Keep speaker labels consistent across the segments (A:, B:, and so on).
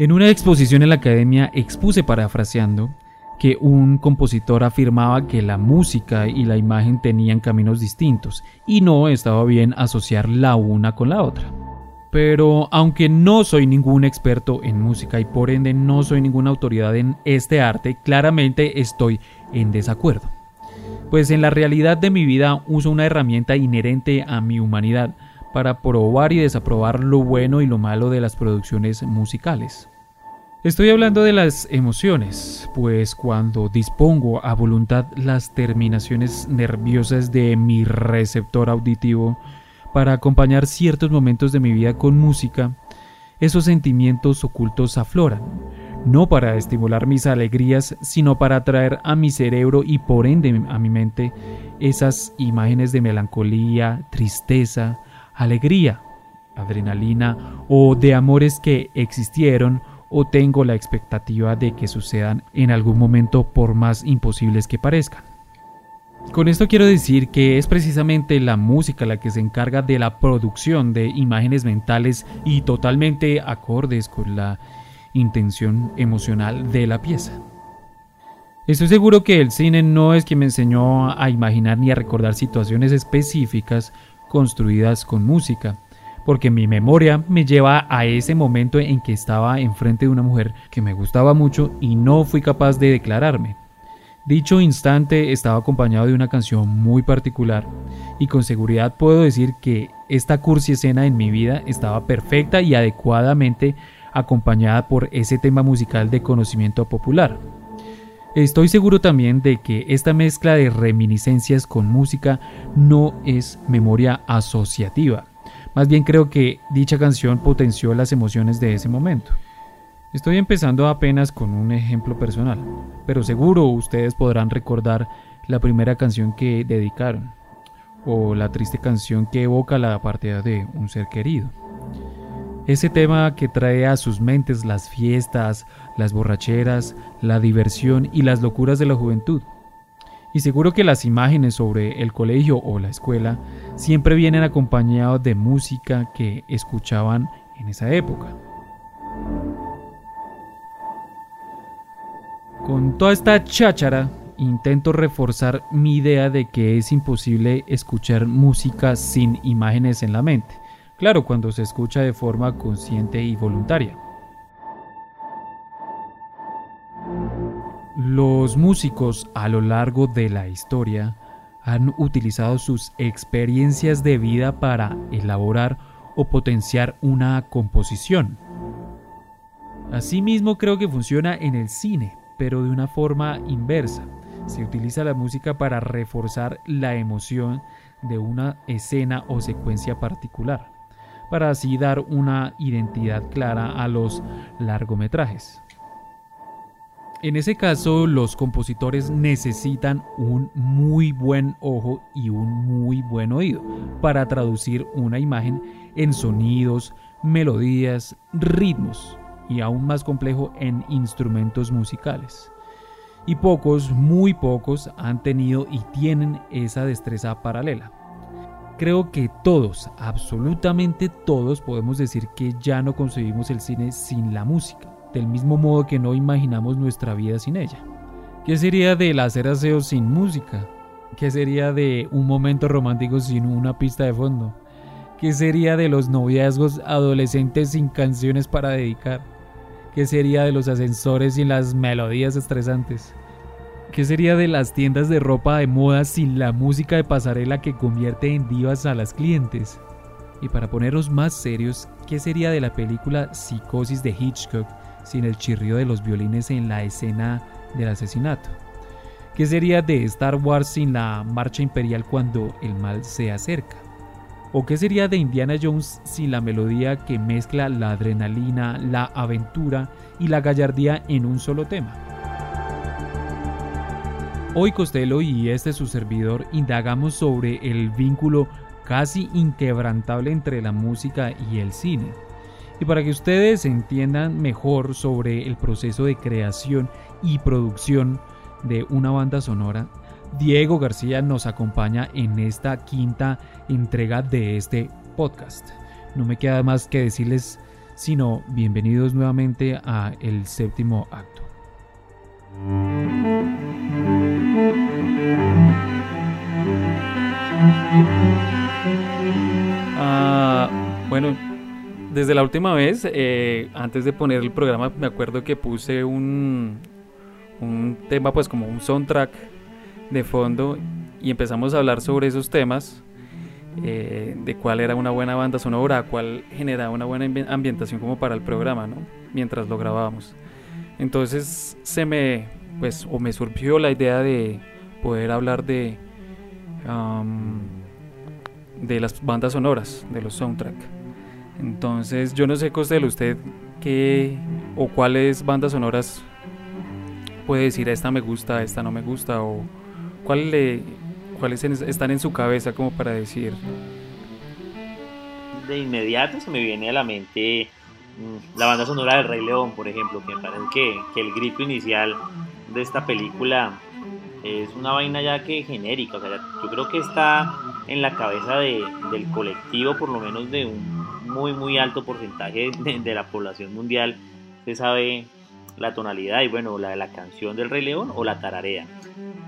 A: En una exposición en la academia expuse parafraseando que un compositor afirmaba que la música y la imagen tenían caminos distintos y no estaba bien asociar la una con la otra. Pero aunque no soy ningún experto en música y por ende no soy ninguna autoridad en este arte, claramente estoy en desacuerdo. Pues en la realidad de mi vida uso una herramienta inherente a mi humanidad para probar y desaprobar lo bueno y lo malo de las producciones musicales. Estoy hablando de las emociones, pues cuando dispongo a voluntad las terminaciones nerviosas de mi receptor auditivo para acompañar ciertos momentos de mi vida con música, esos sentimientos ocultos afloran, no para estimular mis alegrías, sino para atraer a mi cerebro y por ende a mi mente esas imágenes de melancolía, tristeza, alegría, adrenalina o de amores que existieron o tengo la expectativa de que sucedan en algún momento por más imposibles que parezcan. Con esto quiero decir que es precisamente la música la que se encarga de la producción de imágenes mentales y totalmente acordes con la intención emocional de la pieza. Estoy seguro que el cine no es quien me enseñó a imaginar ni a recordar situaciones específicas construidas con música, porque mi memoria me lleva a ese momento en que estaba enfrente de una mujer que me gustaba mucho y no fui capaz de declararme. Dicho instante estaba acompañado de una canción muy particular y con seguridad puedo decir que esta cursi escena en mi vida estaba perfecta y adecuadamente acompañada por ese tema musical de conocimiento popular. Estoy seguro también de que esta mezcla de reminiscencias con música no es memoria asociativa. Más bien creo que dicha canción potenció las emociones de ese momento. Estoy empezando apenas con un ejemplo personal, pero seguro ustedes podrán recordar la primera canción que dedicaron o la triste canción que evoca la partida de un ser querido. Ese tema que trae a sus mentes las fiestas, las borracheras, la diversión y las locuras de la juventud. Y seguro que las imágenes sobre el colegio o la escuela siempre vienen acompañados de música que escuchaban en esa época. Con toda esta cháchara intento reforzar mi idea de que es imposible escuchar música sin imágenes en la mente claro, cuando se escucha de forma consciente y voluntaria. Los músicos a lo largo de la historia han utilizado sus experiencias de vida para elaborar o potenciar una composición. Asimismo creo que funciona en el cine, pero de una forma inversa. Se utiliza la música para reforzar la emoción de una escena o secuencia particular para así dar una identidad clara a los largometrajes. En ese caso, los compositores necesitan un muy buen ojo y un muy buen oído para traducir una imagen en sonidos, melodías, ritmos y aún más complejo en instrumentos musicales. Y pocos, muy pocos, han tenido y tienen esa destreza paralela. Creo que todos, absolutamente todos, podemos decir que ya no concebimos el cine sin la música, del mismo modo que no imaginamos nuestra vida sin ella. ¿Qué sería del hacer aseo sin música? ¿Qué sería de un momento romántico sin una pista de fondo? ¿Qué sería de los noviazgos adolescentes sin canciones para dedicar? ¿Qué sería de los ascensores sin las melodías estresantes? ¿Qué sería de las tiendas de ropa de moda sin la música de pasarela que convierte en divas a las clientes? Y para poneros más serios, ¿qué sería de la película Psicosis de Hitchcock sin el chirrido de los violines en la escena del asesinato? ¿Qué sería de Star Wars sin la marcha imperial cuando el mal se acerca? ¿O qué sería de Indiana Jones sin la melodía que mezcla la adrenalina, la aventura y la gallardía en un solo tema? Hoy Costello y este su servidor indagamos sobre el vínculo casi inquebrantable entre la música y el cine. Y para que ustedes entiendan mejor sobre el proceso de creación y producción de una banda sonora, Diego García nos acompaña en esta quinta entrega de este podcast. No me queda más que decirles sino bienvenidos nuevamente a el séptimo acto. Ah, bueno, desde la última vez, eh, antes de poner el programa, me acuerdo que puse un, un tema, pues como un soundtrack de fondo y empezamos a hablar sobre esos temas, eh, de cuál era una buena banda sonora, cuál generaba una buena ambientación como para el programa, ¿no? Mientras lo grabábamos. Entonces se me, pues, o me surgió la idea de poder hablar de, de las bandas sonoras, de los soundtracks. Entonces yo no sé, Costel, usted qué o cuáles bandas sonoras puede decir esta me gusta, esta no me gusta o cuál le, cuáles están en su cabeza como para decir.
B: De inmediato se me viene a la mente mm, la banda sonora del Rey León, por ejemplo, que me parece que, que el grito inicial de esta película es una vaina ya que genérica, yo creo que está en la cabeza de, del colectivo, por lo menos de un muy muy alto porcentaje de, la población mundial, se sabe la tonalidad y bueno, la de la canción del Rey León o la tararea.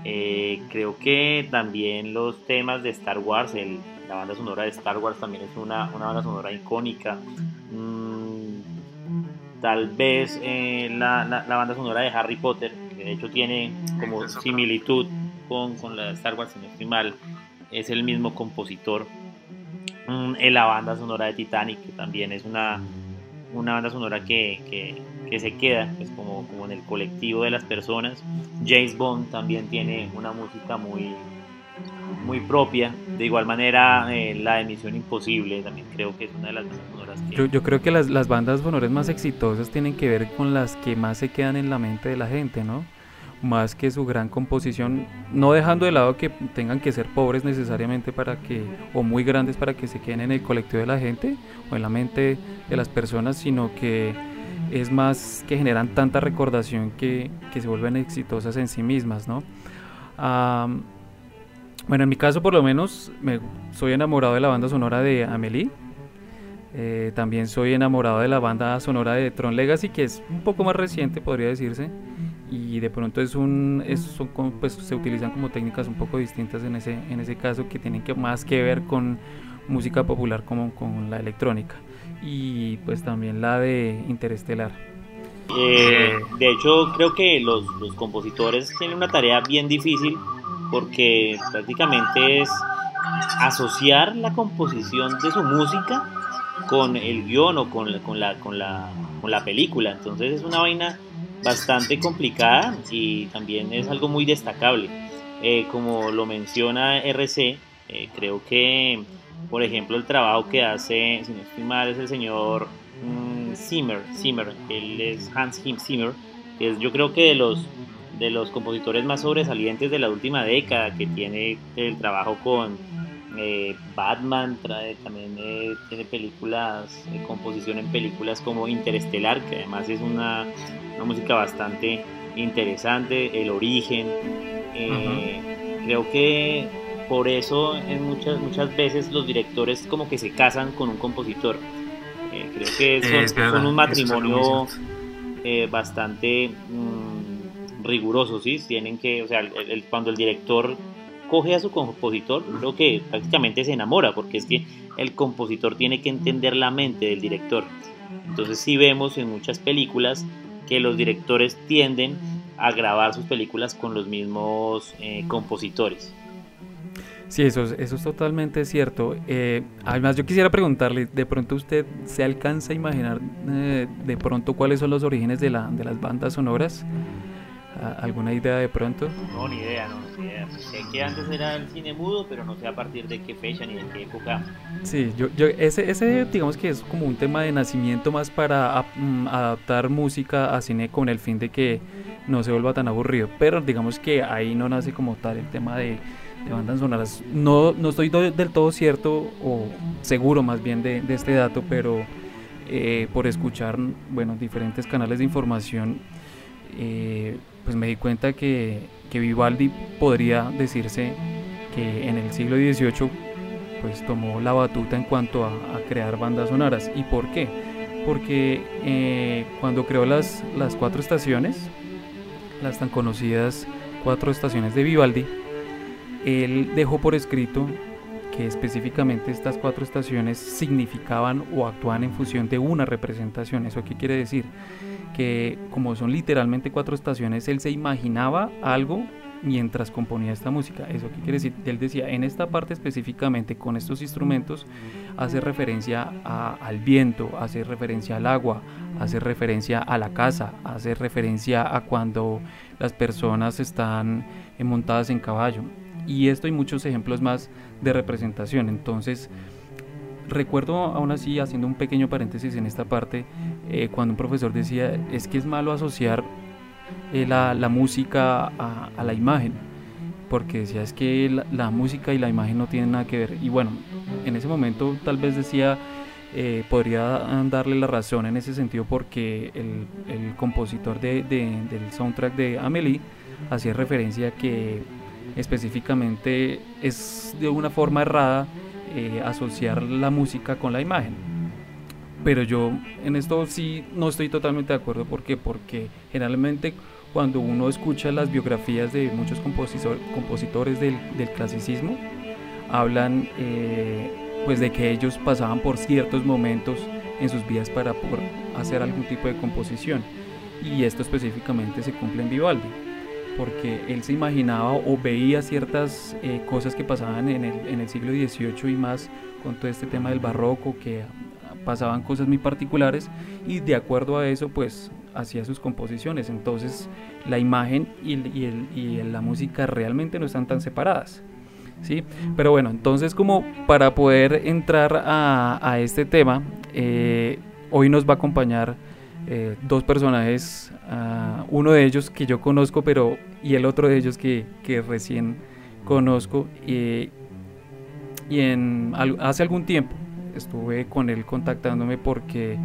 B: Eh, creo que también los temas de Star Wars, el, la banda sonora de Star Wars también es una, una banda sonora icónica. Mm, tal vez eh, la, la, banda sonora de Harry Potter, de hecho tiene como similitud con, con la de Star Wars, si no estoy mal, es el mismo compositor. Mm, en la banda sonora de Titanic, que también es una, una banda sonora que, que, que se queda pues, como, como, en el colectivo de las personas. James Bond también tiene una música muy, muy propia. De igual manera, eh, la emisión Imposible también creo que es una de las bandas
A: que... Yo, yo creo que las, las bandas sonoras más exitosas tienen que ver con las que más se quedan en la mente de la gente, ¿no? más que su gran composición, no dejando de lado que tengan que ser pobres necesariamente para que, o muy grandes para que se queden en el colectivo de la gente o en la mente de las personas, sino que es más que generan tanta recordación que, que se vuelven exitosas en sí mismas, ¿no? bueno, en mi caso por lo menos me, soy enamorado de la banda sonora de Amelie. Eh, también soy enamorado de la banda sonora de Tron Legacy, que es un poco más reciente, podría decirse y de pronto es un son, pues, se utilizan como técnicas un poco distintas en ese en ese caso que tienen que más que ver con música popular como con la electrónica y pues también la de Interestelar.
B: Eh, de hecho creo que los, los compositores tienen una tarea bien difícil porque prácticamente es asociar la composición de su música con el guion o con con la, con la, con la película. Entonces es una vaina bastante complicada y también es algo muy destacable. Eh, como lo menciona RC, eh, creo que, por ejemplo, el trabajo que hace, si no estoy mal, es el señor mm, Zimmer, él es Hans Kim Zimmer, que es yo creo que de los, de los compositores más sobresalientes de la última década, que tiene el trabajo con eh, Batman, trae, también tiene películas, composición en películas como Interestelar, que además es una una música bastante interesante, el origen. Eh, creo que por eso en muchas, muchas veces los directores como que se casan con un compositor. Eh, creo que son, un matrimonio eh, bastante mm, riguroso, ¿sí? Tienen que, o sea, cuando el director coge a su compositor, creo que prácticamente se enamora, porque es que el compositor tiene que entender la mente del director. Entonces sí vemos en muchas películas que los directores tienden a grabar sus películas con los mismos eh, compositores.
A: Sí, eso, eso es totalmente cierto. Eh, además, yo quisiera preguntarle, ¿de pronto usted se alcanza a imaginar eh, de pronto cuáles son los orígenes de, la, de las bandas sonoras? ¿Alguna idea de pronto?
B: No, ni idea, no, ni idea. Sé que antes era el cine mudo, pero no sé a partir de qué fecha ni de qué época.
A: Sí, yo, yo ese, ese digamos que es como un tema de nacimiento más para mm, adaptar música a cine con el fin de que no se vuelva tan aburrido. Pero digamos que ahí no nace como tal el tema de, de bandas sonoras. No, no estoy del todo cierto o seguro más bien de, de este dato, pero eh, por escuchar bueno, diferentes canales de información eh, pues me di cuenta que, que, Vivaldi podría decirse que en el siglo XVIII pues tomó la batuta en cuanto a, crear bandas sonoras. ¿Y por qué? porque eh, cuando creó las, las cuatro estaciones, las tan conocidas cuatro estaciones de Vivaldi, él dejó por escrito que específicamente estas cuatro estaciones significaban o actuaban en función de una representación. ¿Eso qué quiere decir? Que como son literalmente cuatro estaciones, él se imaginaba algo mientras componía esta música. ¿Eso qué quiere decir? Él decía, en esta parte específicamente con estos instrumentos, hace referencia al viento, hace referencia al agua, hace referencia a la casa, hace referencia a cuando las personas están montadas en caballo. Y esto hay muchos ejemplos más de representación. Entonces, recuerdo aún así, haciendo un pequeño paréntesis en esta parte, eh, cuando un profesor decía, es que es malo asociar eh, la, música a, la imagen, porque decía, es que la, música y la imagen no tienen nada que ver. Y bueno, en ese momento tal vez decía, eh, podría darle la razón en ese sentido porque el, compositor del soundtrack de Amelie hacía referencia a que específicamente es de una forma errada eh, asociar la música con la imagen. Pero yo en esto sí no estoy totalmente de acuerdo. ¿Por qué? Porque generalmente cuando uno escucha las biografías de muchos compositores del, clasicismo, hablan eh, pues de que ellos pasaban por ciertos momentos en sus vidas para poder hacer algún tipo de composición. Y esto específicamente se cumple en Vivaldi porque él se imaginaba o veía ciertas eh, cosas que pasaban en el, en el, siglo XVIII y más con todo este tema del barroco, que pasaban cosas muy particulares y de acuerdo a eso pues hacía sus composiciones. Entonces la imagen y, y, y la música realmente no están tan separadas. ¿sí? Pero bueno, entonces como para poder entrar a, a este tema, eh, hoy nos va a acompañar eh, dos personajes, uh, uno de ellos que yo conozco, pero y el otro de ellos que, recién conozco. y en, hace algún tiempo estuve con él contactándome porque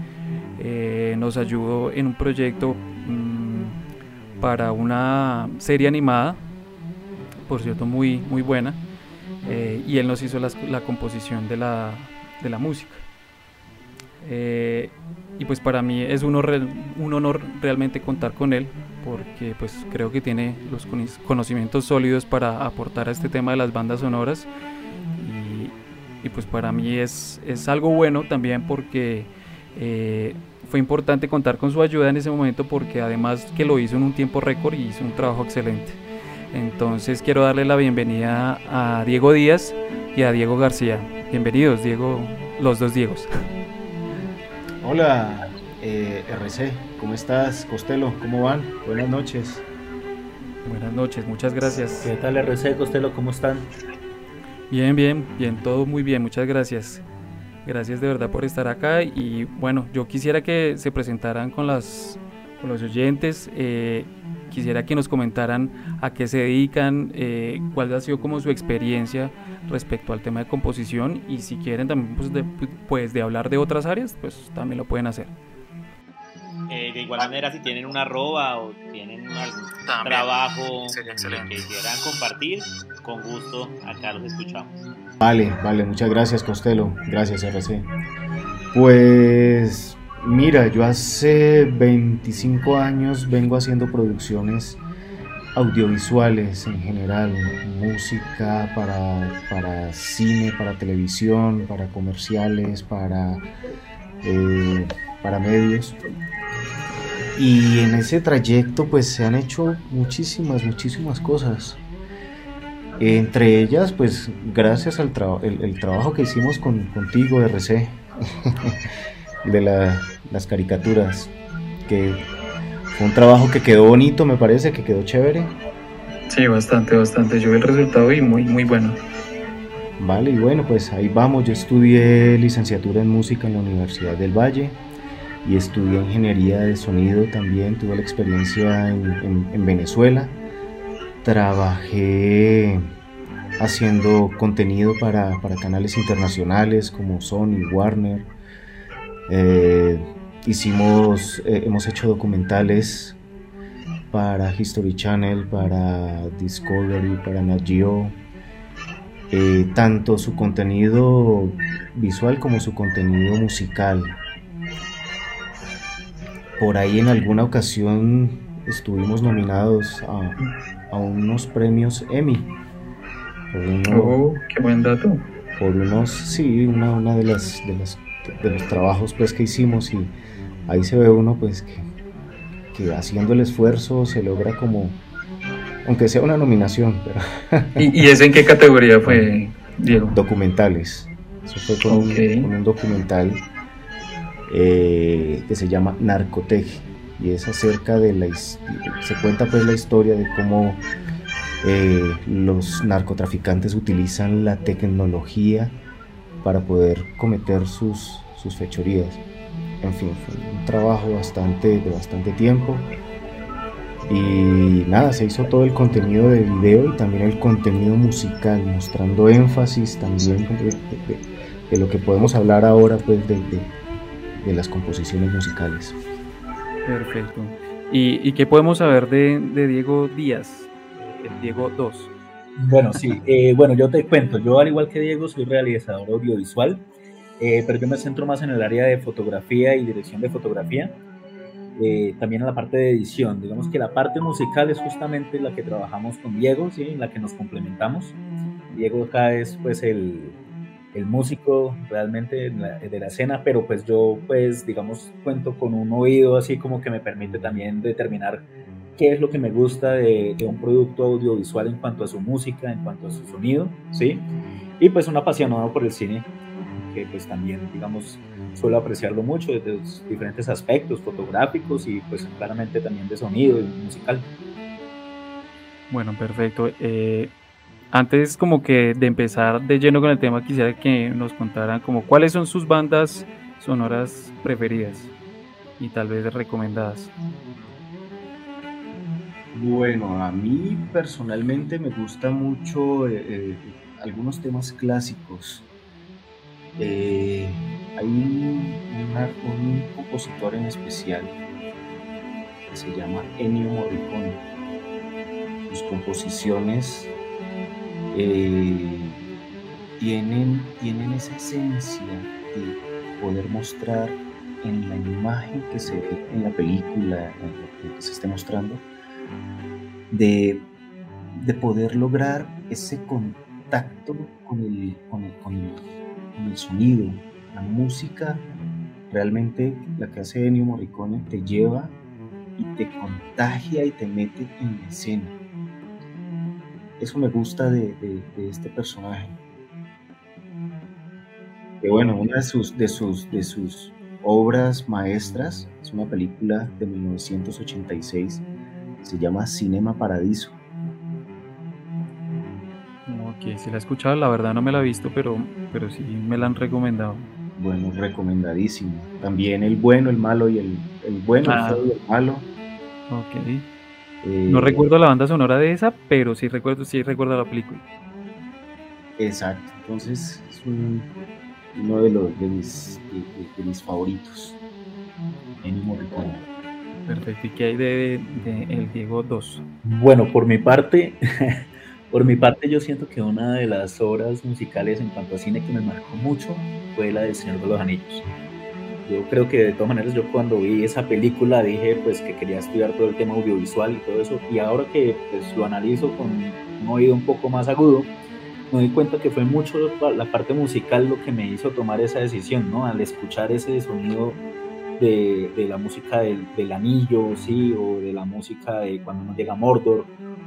A: eh, nos ayudó en un proyecto mm, para una serie animada, por cierto, muy, muy buena. Eh, y él nos hizo la composición de la, de la música. Eh, y pues para mí es un honor, un honor realmente contar con él porque pues creo que tiene los conocimientos sólidos para aportar a este tema de las bandas sonoras y, pues para mí es, es, algo bueno también porque eh, fue importante contar con su ayuda en ese momento porque además que lo hizo en un tiempo récord y hizo un trabajo excelente. Entonces quiero darle la bienvenida a Diego Díaz y a Diego García. Bienvenidos, Diego, los dos Diegos.
C: Hola, eh, RC, ¿cómo estás? Costello, ¿cómo van? Buenas noches.
A: Buenas noches, muchas gracias.
B: ¿Qué tal RC, Costello, cómo están?
A: Bien, bien, bien, todo muy bien, muchas gracias. Gracias de verdad por estar acá y bueno, yo quisiera que se presentaran con, las, con los oyentes, eh, quisiera que nos comentaran a qué se dedican, eh, cuál ha sido como su experiencia respecto al tema de composición y si quieren también pues de, pues de hablar de otras áreas, pues también lo pueden hacer.
B: Eh, de igual manera, si tienen una arroba o tienen algún trabajo que quieran compartir, con gusto acá los escuchamos.
C: Vale, vale, muchas gracias Costello, gracias RC. Pues mira, yo hace 25 años vengo haciendo producciones audiovisuales en general, música para, cine, para televisión, para comerciales, para, eh, para medios. Y en ese trayecto pues se han hecho muchísimas, muchísimas cosas. Entre ellas pues gracias al el, trabajo que hicimos con, contigo RC de las caricaturas que fue un trabajo que quedó bonito, me parece, que quedó chévere.
A: Sí, bastante, bastante. Yo vi el resultado y muy, muy bueno.
C: Vale, y bueno, pues ahí vamos. Yo estudié licenciatura en música en la Universidad del Valle y estudié ingeniería de sonido también. Tuve la experiencia en, Venezuela. Trabajé haciendo contenido para, canales internacionales como Sony, Warner. Eh, Hicimos, eh, hemos hecho documentales para History Channel, para Discovery, para Nat Geo. Eh, tanto su contenido visual como su contenido musical. por ahí en alguna ocasión estuvimos nominados a, unos premios Emmy.
D: oh, qué buen dato.
C: Por unos, sí, una, una de las, de las de los trabajos pues que hicimos y ahí se ve uno pues que, que haciendo el esfuerzo se logra como aunque sea una nominación.
D: ¿Y, ¿Y, ese en qué categoría fue, Diego?
C: Documentales. Eso fue con, un, documental eh, que se llama Narcotec y es acerca de la se cuenta pues la historia de cómo eh, los narcotraficantes utilizan la tecnología para poder cometer sus, sus fechorías. En fin, fue un trabajo bastante, de bastante tiempo. Y nada, se hizo todo el contenido de video y también el contenido musical, mostrando énfasis también de, lo que podemos hablar ahora pues de, de las composiciones musicales.
A: Perfecto. ¿Y, y qué podemos saber de, Diego Díaz, el Diego 2?
E: Bueno, sí, eh, bueno, yo te cuento, yo al igual que Diego soy realizador audiovisual, eh, pero yo me centro más en el área de fotografía y dirección de fotografía, eh, también en la parte de edición. Digamos que la parte musical es justamente la que trabajamos con Diego, ¿sí? en la que nos complementamos. Diego acá es pues el, el músico realmente de la escena, pero pues yo pues digamos cuento con un oído así como que me permite también determinar qué es lo que me gusta de, un producto audiovisual en cuanto a su música, en cuanto a su sonido, ¿sí? Y pues un apasionado por el cine, que pues también, digamos, suelo apreciarlo mucho desde los diferentes aspectos fotográficos y pues claramente también de sonido y musical.
A: Bueno, perfecto. Eh, antes como que de empezar de lleno con el tema, quisiera que nos contaran como cuáles son sus bandas sonoras preferidas y tal vez recomendadas.
C: Bueno, a mí personalmente me gusta mucho eh, eh, algunos temas clásicos. Eh, hay un, compositor en especial que se llama Ennio Morricone. Sus composiciones tienen, tienen esa esencia de poder mostrar en la imagen que se ve en la película, que se esté mostrando, de, poder lograr ese contacto con el, con el, sonido. La música, realmente la que hace Ennio Morricone, te lleva y te contagia y te mete en la escena. Eso me gusta de, este personaje. Que bueno, una de sus, de sus, de sus obras maestras es una película de 1986 se llama Cinema Paradiso.
A: Ok, si la he escuchado, la verdad no me la he visto, pero, pero sí me la han recomendado.
C: Bueno, recomendadísimo. También el bueno, el malo y el, el bueno, el, ah. el malo.
A: Ok. Eh, no recuerdo la banda sonora de esa, pero sí recuerdo, sí recuerdo la película.
C: Exacto, entonces es uno de, los, de, mis, de, mis favoritos.
A: Perfecto. ¿Y qué hay de, El Diego 2?
E: Bueno, por mi parte, por mi parte yo siento que una de las obras musicales en cuanto a cine que me marcó mucho fue la del Señor de los Anillos. Yo creo que de todas maneras yo cuando vi esa película dije pues que quería estudiar todo el tema audiovisual y todo eso y ahora que pues lo analizo con un oído un poco más agudo me doy cuenta que fue mucho la parte musical lo que me hizo tomar esa decisión, ¿no? Al escuchar ese sonido de, la música del, anillo, sí, o de la música de cuando nos llega Mordor,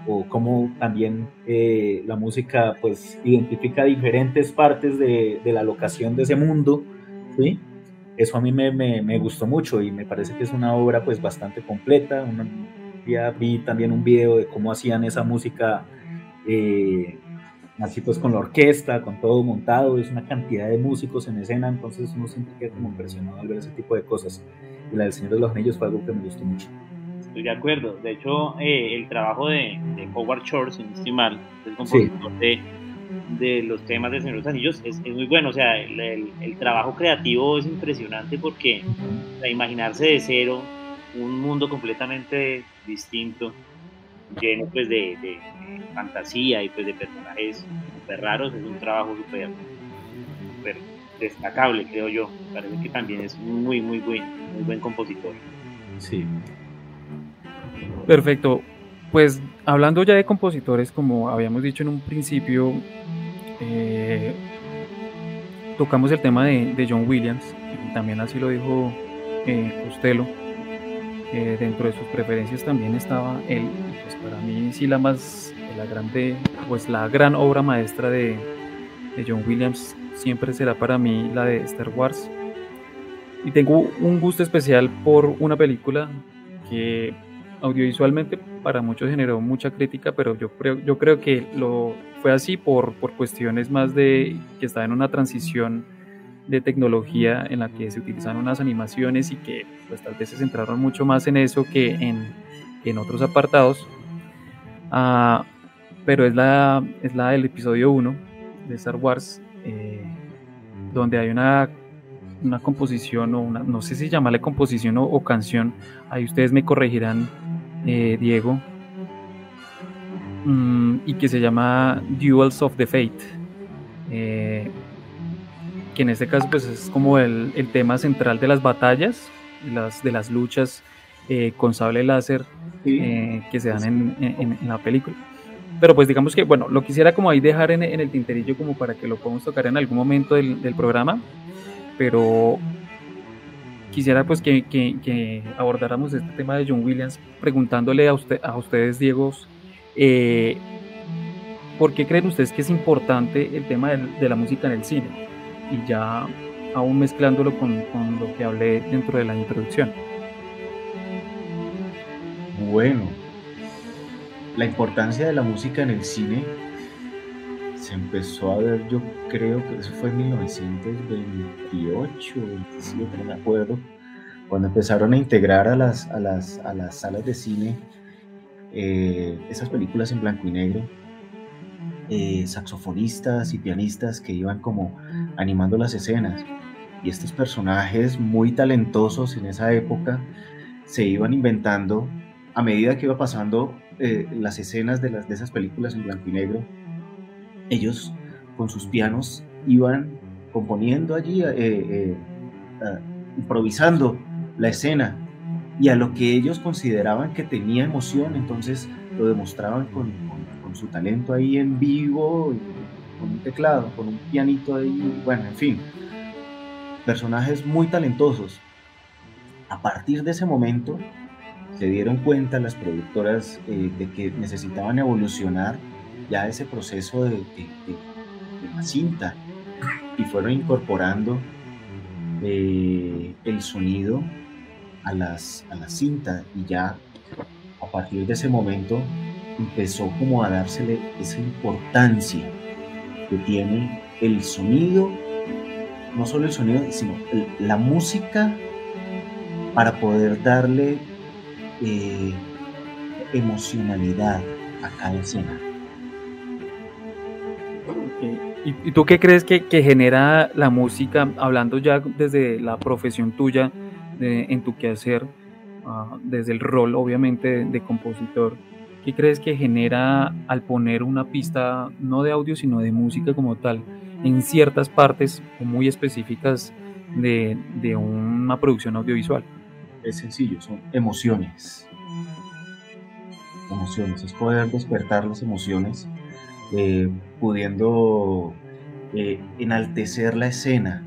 E: o cómo también eh, la música pues identifica diferentes partes de, la locación de ese mundo, sí. Eso a mí me, me, gustó mucho y me parece que es una obra pues bastante completa. Un día vi también un video de cómo hacían esa música eh, así pues con la orquesta, con todo montado, es una cantidad de músicos en escena, entonces uno siempre queda como impresionado al ver ese tipo de cosas. Y la del Señor de los Anillos fue algo que me gustó mucho.
B: Estoy de acuerdo. De hecho, eh, el trabajo de, Howard Shore, sin estimar, el compositor de, de, los temas del Señor de los Anillos, es, es muy bueno. O sea, el, el, trabajo creativo es impresionante porque imaginarse de cero un mundo completamente distinto, lleno pues de, de fantasía y pues de personajes súper raros, es un trabajo súper destacable, creo yo. parece que también es muy, muy buen, muy buen compositor.
E: Sí.
A: Perfecto. Pues hablando ya de compositores, como habíamos dicho en un principio, eh, tocamos el tema de, John Williams, también así lo dijo eh, Costello. dentro de sus preferencias también estaba él, pues para mí sí la más, la grande, pues la gran obra maestra de, de John Williams siempre será para mí la de Star Wars. Y tengo un gusto especial por una película que audiovisualmente para muchos generó mucha crítica, pero yo creo, yo creo que lo fue así por, por cuestiones más de que estaba en una transición de tecnología en la que se utilizaron unas animaciones y que pues tal vez se centraron mucho más en eso que en, en otros apartados. Ah, pero es la, es la del episodio 1 de Star Wars, eh, donde hay una, una composición o una, no sé si llamarle composición o, canción, ahí ustedes me corregirán, eh, Diego, mm, y que se llama Duels of the Fate, eh, que en este caso pues es como el, el tema central de las batallas, las, de las luchas con sable láser que se dan en, en, en la película pero pues digamos que, bueno, lo quisiera como ahí dejar en, el tinterillo como para que lo podamos tocar en algún momento del, programa, pero quisiera pues que, abordáramos este tema de John Williams preguntándole a, usted, a ustedes, Diego, eh, ¿por qué creen ustedes que es importante el tema de, la música en el cine? Y ya aún mezclándolo con, con lo que hablé dentro de la introducción.
C: Bueno, la importancia de la música en el cine se empezó a ver, yo creo que eso fue en 1928, 27, no me acuerdo, cuando empezaron a integrar a las, a las, a las salas de cine eh, esas películas en blanco y negro, eh, saxofonistas y pianistas que iban como animando las escenas. Y estos personajes muy talentosos en esa época se iban inventando a medida que iba pasando eh, las escenas de, esas películas en blanco y negro, ellos con sus pianos iban componiendo allí, eh, eh, improvisando la escena y a lo que ellos consideraban que tenía emoción, entonces lo demostraban con, con, su talento ahí en vivo, con un teclado, con un pianito ahí, bueno, en fin, personajes muy talentosos. A partir de ese momento, se dieron cuenta las productoras eh, de que necesitaban evolucionar ya ese proceso de, la cinta y fueron incorporando eh, el sonido a, las, a la cinta y ya a partir de ese momento empezó como a dársele esa importancia que tiene el sonido, no solo el sonido, sino la música para poder darle eh, emocionalidad a cada escena.
A: ¿Y, tú qué crees que, genera la música, hablando ya desde la profesión tuya, en tu quehacer, uh, desde el rol obviamente de, compositor? ¿Qué crees que genera al poner una pista, no de audio, sino de música como tal, en ciertas partes muy específicas de una producción audiovisual?
C: Es sencillo, son emociones. Emociones, es poder despertar las emociones, eh, pudiendo eh, enaltecer la escena.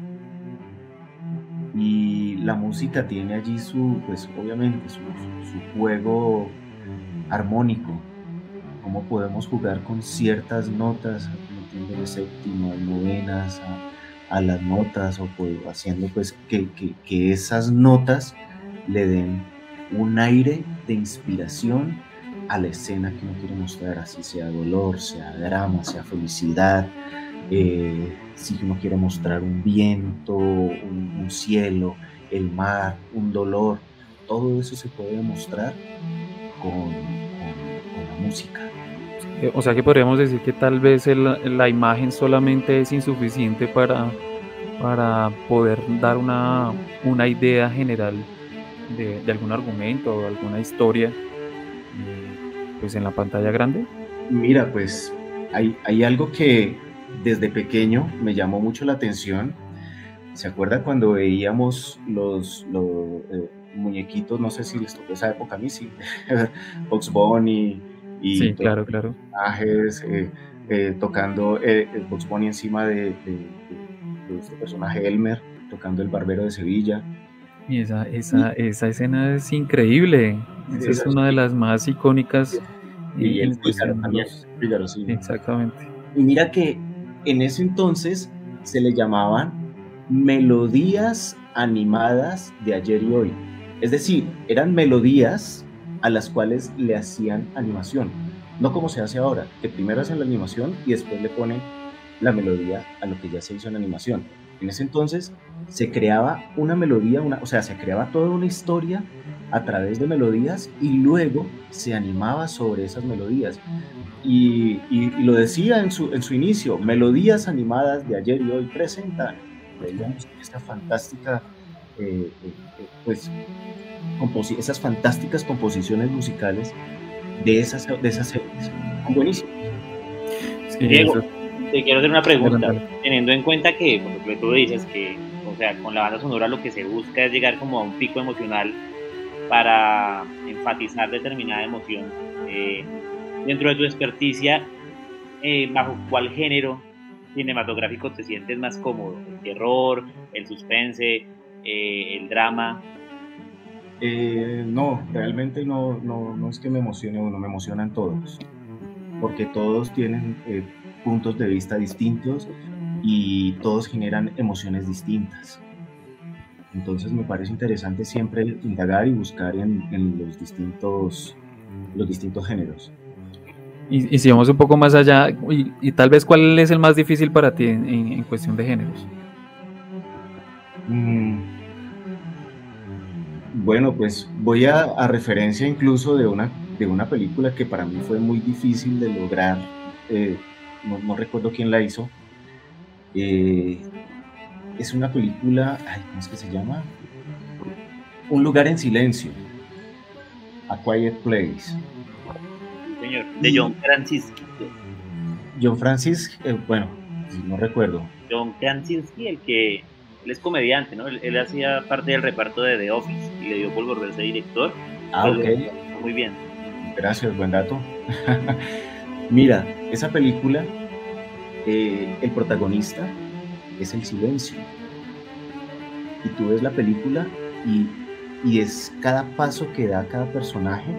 C: Y la música tiene allí su, pues obviamente, su, juego armónico, cómo podemos jugar con ciertas notas, de séptimas, novenas, a, las notas, o pues, haciendo pues que, que esas notas le den un aire de inspiración a la escena que uno quiere mostrar, así sea dolor, sea drama, sea felicidad, eh, si uno quiere mostrar un viento, un, cielo, el mar, un dolor, todo eso se puede mostrar con, la música.
A: Eh, o sea que podríamos decir que tal vez la imagen solamente es insuficiente para, para poder dar una, una idea general de, algún argumento o alguna historia eh, pues en la pantalla grande?
C: Mira, pues hay, hay algo que desde pequeño me llamó mucho la atención. ¿Se acuerda cuando veíamos los, eh, muñequitos, no sé si les tocó esa época a mí, sí, Box Bunny y
A: sí, claro, claro.
C: personajes, eh, eh, tocando Box Bunny encima de, de, este personaje Elmer, tocando el barbero de Sevilla.
A: Y esa, esa, esa escena es increíble, esa es una de las más icónicas.
C: Y, el también, sí.
A: Exactamente.
C: Y mira que en ese entonces se le llamaban melodías animadas de ayer y hoy. Es decir, eran melodías a las cuales le hacían animación. No como se hace ahora, que primero hacen la animación y después le ponen la melodía a lo que ya se hizo en animación. En ese entonces se creaba una melodía, una, o sea, se creaba toda una historia a través de melodías y luego se animaba sobre esas melodías. Y, lo decía en su, en su inicio, melodías animadas de ayer y hoy presentan esta fantástica, eh, eh, eh, pues, esas fantásticas composiciones musicales de esas, de esas series. Buenísimo.
B: Diego, te quiero hacer una pregunta, teniendo en cuenta que, lo que tú dices, que o sea, con la banda sonora lo que se busca es llegar como a un pico emocional para enfatizar determinada emoción. Eh, dentro de tu experticia, eh, ¿bajo cuál género cinematográfico te sientes más cómodo? ¿El terror, el suspense, eh, el drama?
C: no, realmente no, no, no, es que me emocione uno, me emocionan todos, porque todos tienen puntos de vista distintos y todos generan emociones distintas. Entonces me parece interesante siempre indagar y buscar en, los, distintos, los distintos géneros.
A: Y, si vamos un poco más allá, y, tal vez cuál es el más difícil para ti en, cuestión de géneros.
C: Mm, bueno, pues voy a, referencia incluso de una, de una película que para mí fue muy difícil de lograr, eh, no, recuerdo quién la hizo, eh, es una película, ¿cómo es que se llama? Un lugar en silencio. A Quiet Place.
B: Señor, de John Krasinski.
C: John Francis, eh, bueno, no recuerdo.
B: John Krasinski, el que él es comediante, ¿no? Él, hacía parte del reparto de The Office y le dio por volverse director.
C: Ah, ok.
B: Muy bien.
C: Gracias, buen dato. Mira, esa película, eh, el protagonista es el silencio. Y tú ves la película y, es cada paso que da cada personaje,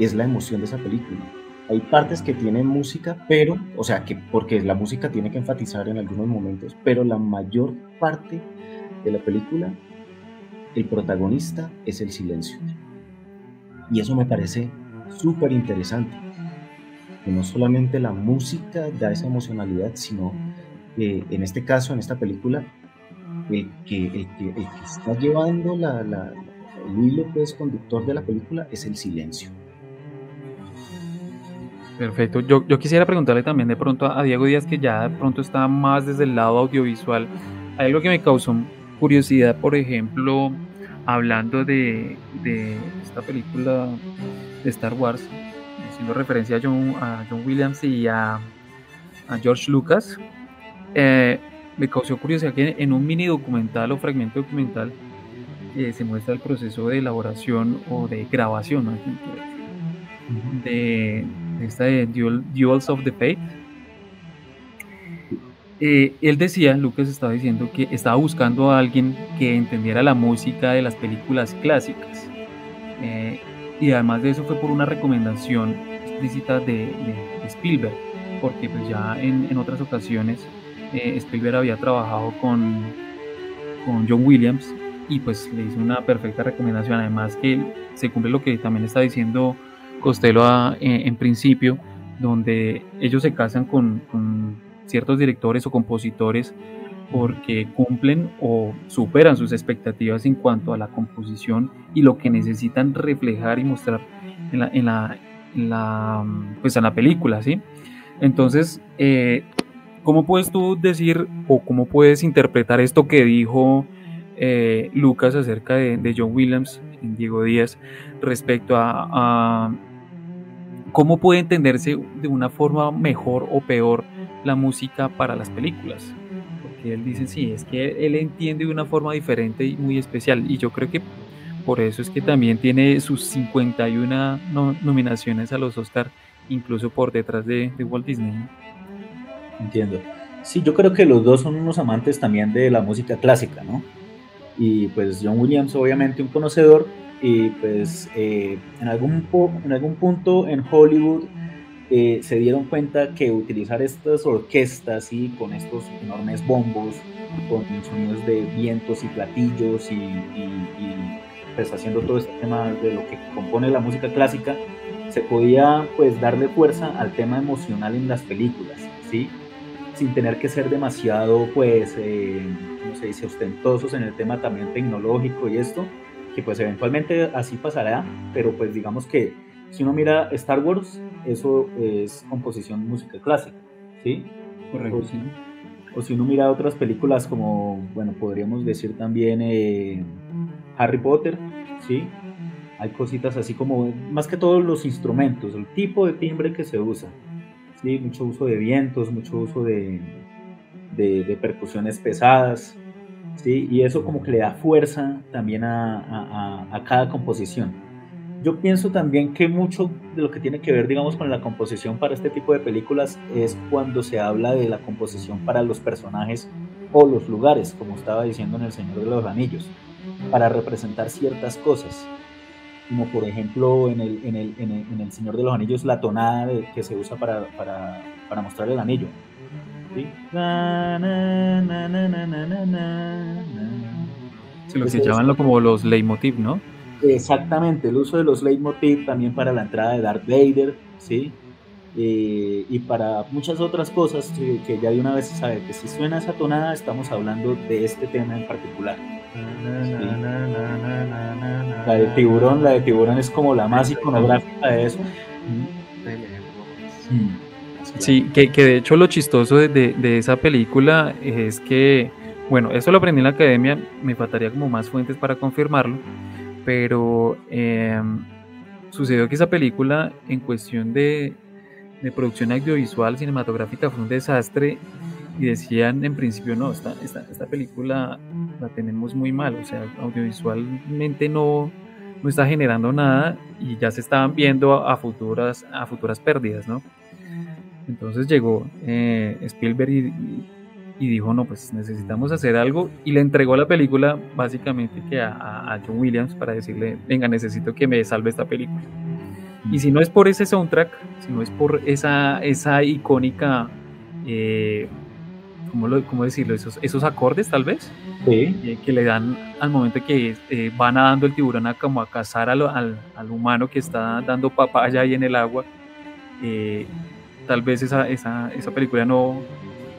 C: es la emoción de esa película. Hay partes que tienen música, pero, o sea, que porque la música tiene que enfatizar en algunos momentos, pero la mayor parte de la película, el protagonista es el silencio. Y eso me parece súper interesante. Que no solamente la música da esa emocionalidad, sino en este caso, en esta película, el que, el que, está llevando la, la, el hilo pues, conductor de la película es el silencio.
A: Perfecto. Yo, yo, quisiera preguntarle también de pronto a Diego Díaz, que ya de pronto está más desde el lado audiovisual. Hay algo que me causó curiosidad, por ejemplo, hablando de, de esta película de Star Wars, haciendo referencia a John, a John Williams y a, a George Lucas, eh, me causó curiosidad que en un mini documental o fragmento documental eh, se muestra el proceso de elaboración o de grabación de, esta de Duels of the Fate. Eh, él decía, Lucas estaba diciendo que estaba buscando a alguien que entendiera la música de las películas clásicas. Y además de eso fue por una recomendación explícita de, Spielberg, porque pues ya en, en otras ocasiones eh, Spielberg había trabajado con, con John Williams y pues le hizo una perfecta recomendación. Además que se cumple lo que también está diciendo Costello en, principio, donde ellos se casan con, ciertos directores o compositores porque cumplen o superan sus expectativas en cuanto a la composición y lo que necesitan reflejar y mostrar en la, en la, pues en la película, ¿sí? Entonces, eh, ¿Cómo puedes tú decir o cómo puedes interpretar esto que dijo eh, Lucas acerca de, John Williams en Diego Díaz respecto a, cómo puede entenderse de una forma mejor o peor la música para las películas? Porque él dice, sí, es que él entiende de una forma diferente y muy especial. Y yo creo que por eso es que también tiene sus 51 nominaciones a los Oscar, incluso por detrás de, Walt Disney.
E: Entiendo. Sí, yo creo que los dos son unos amantes también de la música clásica, ¿no? Y pues John Williams obviamente un conocedor y pues eh, en, algún en algún punto en Hollywood se dieron cuenta que utilizar estas orquestas y con estos enormes bombos, con sonidos de vientos y platillos y, pues haciendo todo este tema de lo que compone la música clásica, se podía pues darle fuerza al tema emocional en las películas, ¿sí? Sin tener que ser demasiado pues, eh, dice?, ostentosos en el tema también tecnológico y esto, que pues eventualmente así pasará, pero pues digamos que si uno mira Star Wars, eso es composición música clásica, ¿sí?
A: Correcto, sí
E: o si uno mira otras películas como, bueno, podríamos decir también eh, Harry Potter, ¿sí? Hay cositas así como, más que todos los instrumentos, el tipo de timbre que se usa, ¿sí? Mucho uso de vientos, mucho uso de, de, percusiones pesadas, ¿sí? Y eso como que le da fuerza también a, a, a cada composición. Yo pienso también que mucho de lo que tiene que ver, digamos, con la composición para este tipo de películas es cuando se habla de la composición para los personajes o los lugares, como estaba diciendo en El Señor de los Anillos, para representar ciertas cosas, como por ejemplo en El, en el, en el, Señor de los Anillos la tonada que se usa para, para, para mostrar el anillo. ¿sí?
A: Se lo que llaman como los leitmotiv, ¿no?
E: Exactamente, el uso de los leitmotiv también para la entrada de Darth Vader, ¿sí? Eh, y para muchas otras cosas que, ya de una vez se sabe que si suena esa tonada estamos hablando de este tema en particular. La de tiburón, la de tiburón es como la más iconográfica de eso.
A: Sí, que, que de hecho lo chistoso de, de, esa película es que, bueno, eso lo aprendí en la academia, me faltaría como más fuentes para confirmarlo, pero em, sucedió que esa película en cuestión de, producción audiovisual cinematográfica fue un desastre y decían en principio no, esta, esta, película la tenemos muy mal, o sea, audiovisualmente no, no está generando nada y ya se estaban viendo a futuras, a futuras pérdidas, ¿no? Entonces llegó eh, Spielberg y, y dijo, no, pues necesitamos hacer algo y le entregó la película básicamente que a, John Williams para decirle, venga, necesito que me salve esta película. Y si no es por ese soundtrack, si no es por esa, esa icónica, eh, ¿cómo, lo, ¿cómo, decirlo? Esos, esos acordes tal vez,
E: eh,
A: que le dan al momento que eh, va nadando el tiburón a, como a cazar al, al, humano que está dando papaya ahí en el agua. Eh, tal vez esa, esa, esa película no,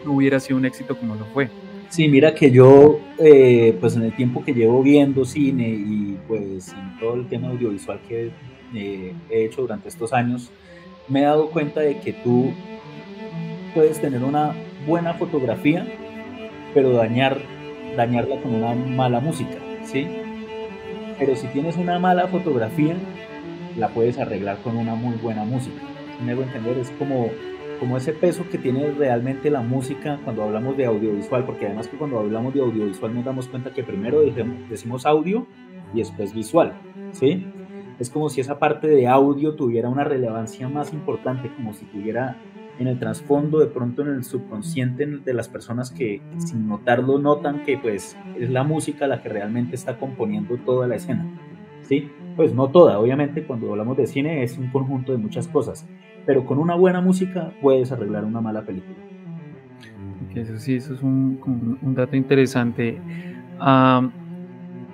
A: hubiera sido un éxito como lo fue.
E: Sí, mira que yo, eh, pues en el tiempo que llevo viendo cine y pues en todo el tema audiovisual que eh, he hecho durante estos años, me he dado cuenta de que tú puedes tener una buena fotografía, pero dañar, dañarla con una mala música, ¿sí? Pero si tienes una mala fotografía, la puedes arreglar con una muy buena música. Me hago entender, es como como ese peso que tiene realmente la música cuando hablamos de audiovisual, porque además que cuando hablamos de audiovisual nos damos cuenta que primero decimos audio y después visual, ¿sí? Es como si esa parte de audio tuviera una relevancia más importante, como si tuviera en el trasfondo, de pronto en el subconsciente de las personas que sin notarlo notan que pues es la música la que realmente está componiendo toda la escena, ¿sí? Pues no toda, obviamente cuando hablamos de cine es un conjunto de muchas cosas, pero con una buena música puedes arreglar una mala película.
A: Eso sí, eso es un, un dato interesante.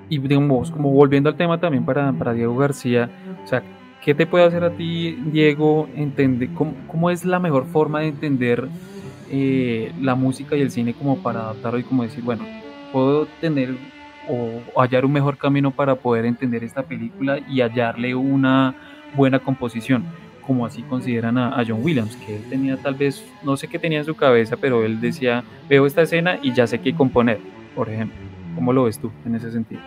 A: y digamos, como volviendo al tema también para, para, Diego García, o sea, ¿qué te puede hacer a ti, Diego, entender cómo, cómo es la mejor forma de entender eh, la música y el cine como para adaptarlo y como decir, bueno, puedo tener o hallar un mejor camino para poder entender esta película y hallarle una buena composición? Como así consideran a, John Williams, que él tenía tal vez, no sé qué tenía en su cabeza, pero él decía, veo esta escena y ya sé qué componer, por ejemplo. ¿Cómo lo ves tú en ese sentido?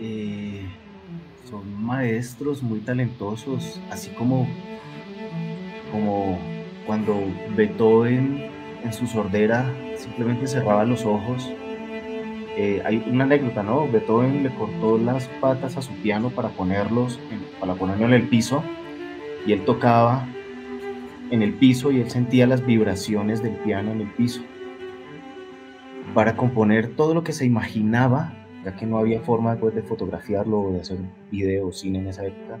C: Eh, son maestros muy talentosos, así como, como cuando Beethoven en su sordera simplemente cerraba los ojos Eh, hay una anécdota, ¿no? Beethoven le cortó las patas a su piano para ponerlos, para ponerlo en el piso y él tocaba en el piso y él sentía las vibraciones del piano en el piso. Para componer todo lo que se imaginaba, ya que no había forma después de fotografiarlo o de hacer video o cine en esa época,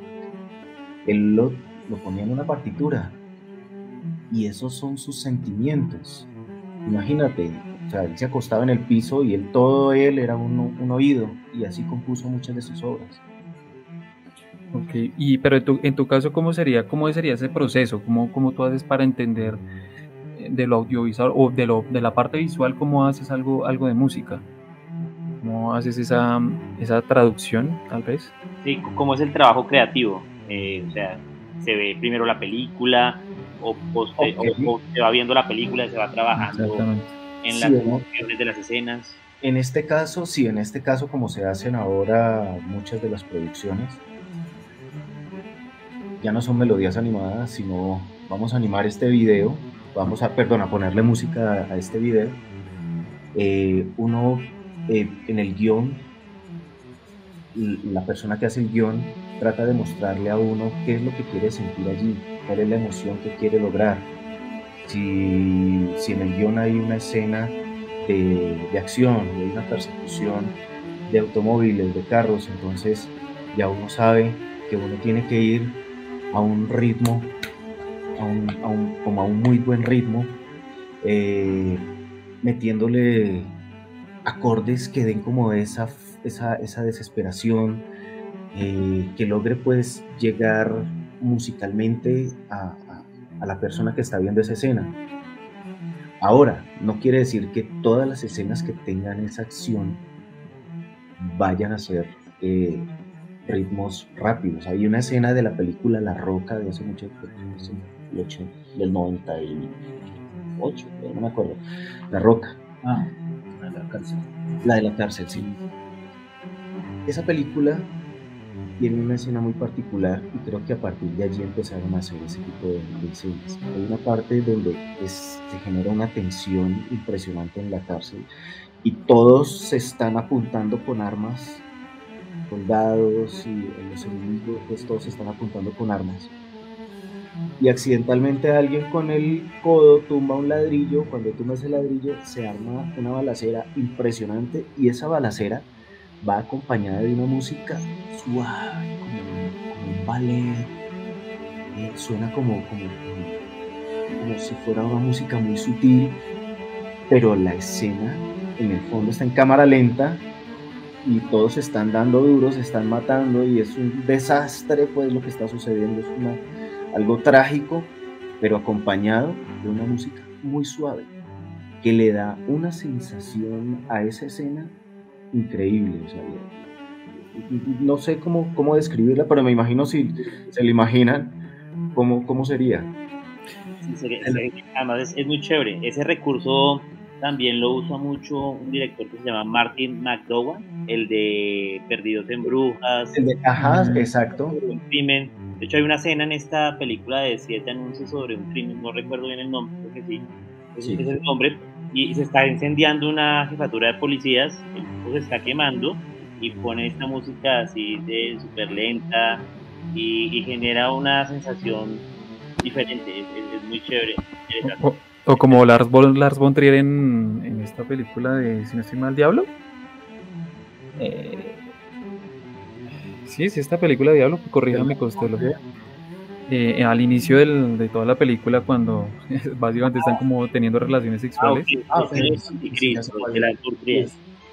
C: él lo, lo ponía en una partitura y esos son sus sentimientos. Imagínate, o sea, él se acostaba en el piso y él, todo él era un oído y así compuso muchas de sus obras.
A: Ok, y pero en tu, en tu caso, ¿cómo sería, cómo sería ese proceso? ¿Cómo, cómo tú haces para entender eh, de lo audiovisual o de, lo, de la parte visual, cómo haces algo, algo de música? ¿Cómo haces esa, esa traducción, tal vez?
B: Sí, ¿cómo es el trabajo creativo? Eh, o sea, se ve primero la película o, o, se va viendo la película y se va trabajando en las de las escenas.
C: En este caso, sí, en este caso como se hacen ahora muchas de las producciones, ya no son melodías animadas, sino vamos a animar este video, vamos a, perdón, a ponerle música a, este video. Eh, uno eh, en el guion, la persona que hace el guion trata de mostrarle a uno qué es lo que quiere sentir allí, cuál es la emoción que quiere lograr. Si, en el guion hay una escena de, de acción, hay una persecución de automóviles, de carros, entonces ya uno sabe que uno tiene que ir a un ritmo, a un, a un, como a un muy buen ritmo, eh, metiéndole acordes que den como esa, esa, esa desesperación, eh, que logre pues llegar musicalmente a, a, la persona que está viendo esa escena. Ahora, no quiere decir que todas las escenas que tengan esa acción vayan a ser eh, ritmos rápidos. Hay una escena de la película La Roca de hace mucho tiempo, del 98, no me acuerdo. La Roca.
E: Ah, la de la cárcel.
C: La de la cárcel, sí. Esa película tiene una escena muy particular y creo que a partir de allí empezaron a hacer ese tipo de, escenas. Hay una parte donde se genera una tensión impresionante en la cárcel y todos se están apuntando con armas soldados y los enemigos, pues todos están apuntando con armas. Y accidentalmente alguien con el codo tumba un ladrillo, cuando tumba ese ladrillo se arma una balacera impresionante y esa balacera va acompañada de una música suave, como, un ballet, eh, suena como, como, como si fuera una música muy sutil, pero la escena en el fondo está en cámara lenta y todos se están dando duros, se están matando y es un desastre pues lo que está sucediendo, es una, algo trágico, pero acompañado de una música muy suave que le da una sensación a esa escena increíble. O sea, no sé cómo, cómo describirla, pero me imagino si se la imaginan, cómo, cómo sería.
B: además es, es muy chévere. Ese recurso también lo usa mucho un director que se llama Martin McDowell, el de Perdidos en Brujas.
C: El de Cajas, exacto.
B: Un crimen. De hecho, hay una escena en esta película de siete anuncios sobre un crimen, no recuerdo bien el nombre, creo que sí. Ese es el nombre. Y se está incendiando una jefatura de policías, el grupo se está quemando y pone esta música así de súper lenta y, genera una sensación diferente. Es, muy chévere.
A: O como Lars von, Lars von Trier en, en, esta película de Si no estoy mal, Diablo. Eh, sí, sí, esta película de Diablo, corríjame Costello. Eh, al inicio del, de toda la película, cuando básicamente están como teniendo relaciones sexuales.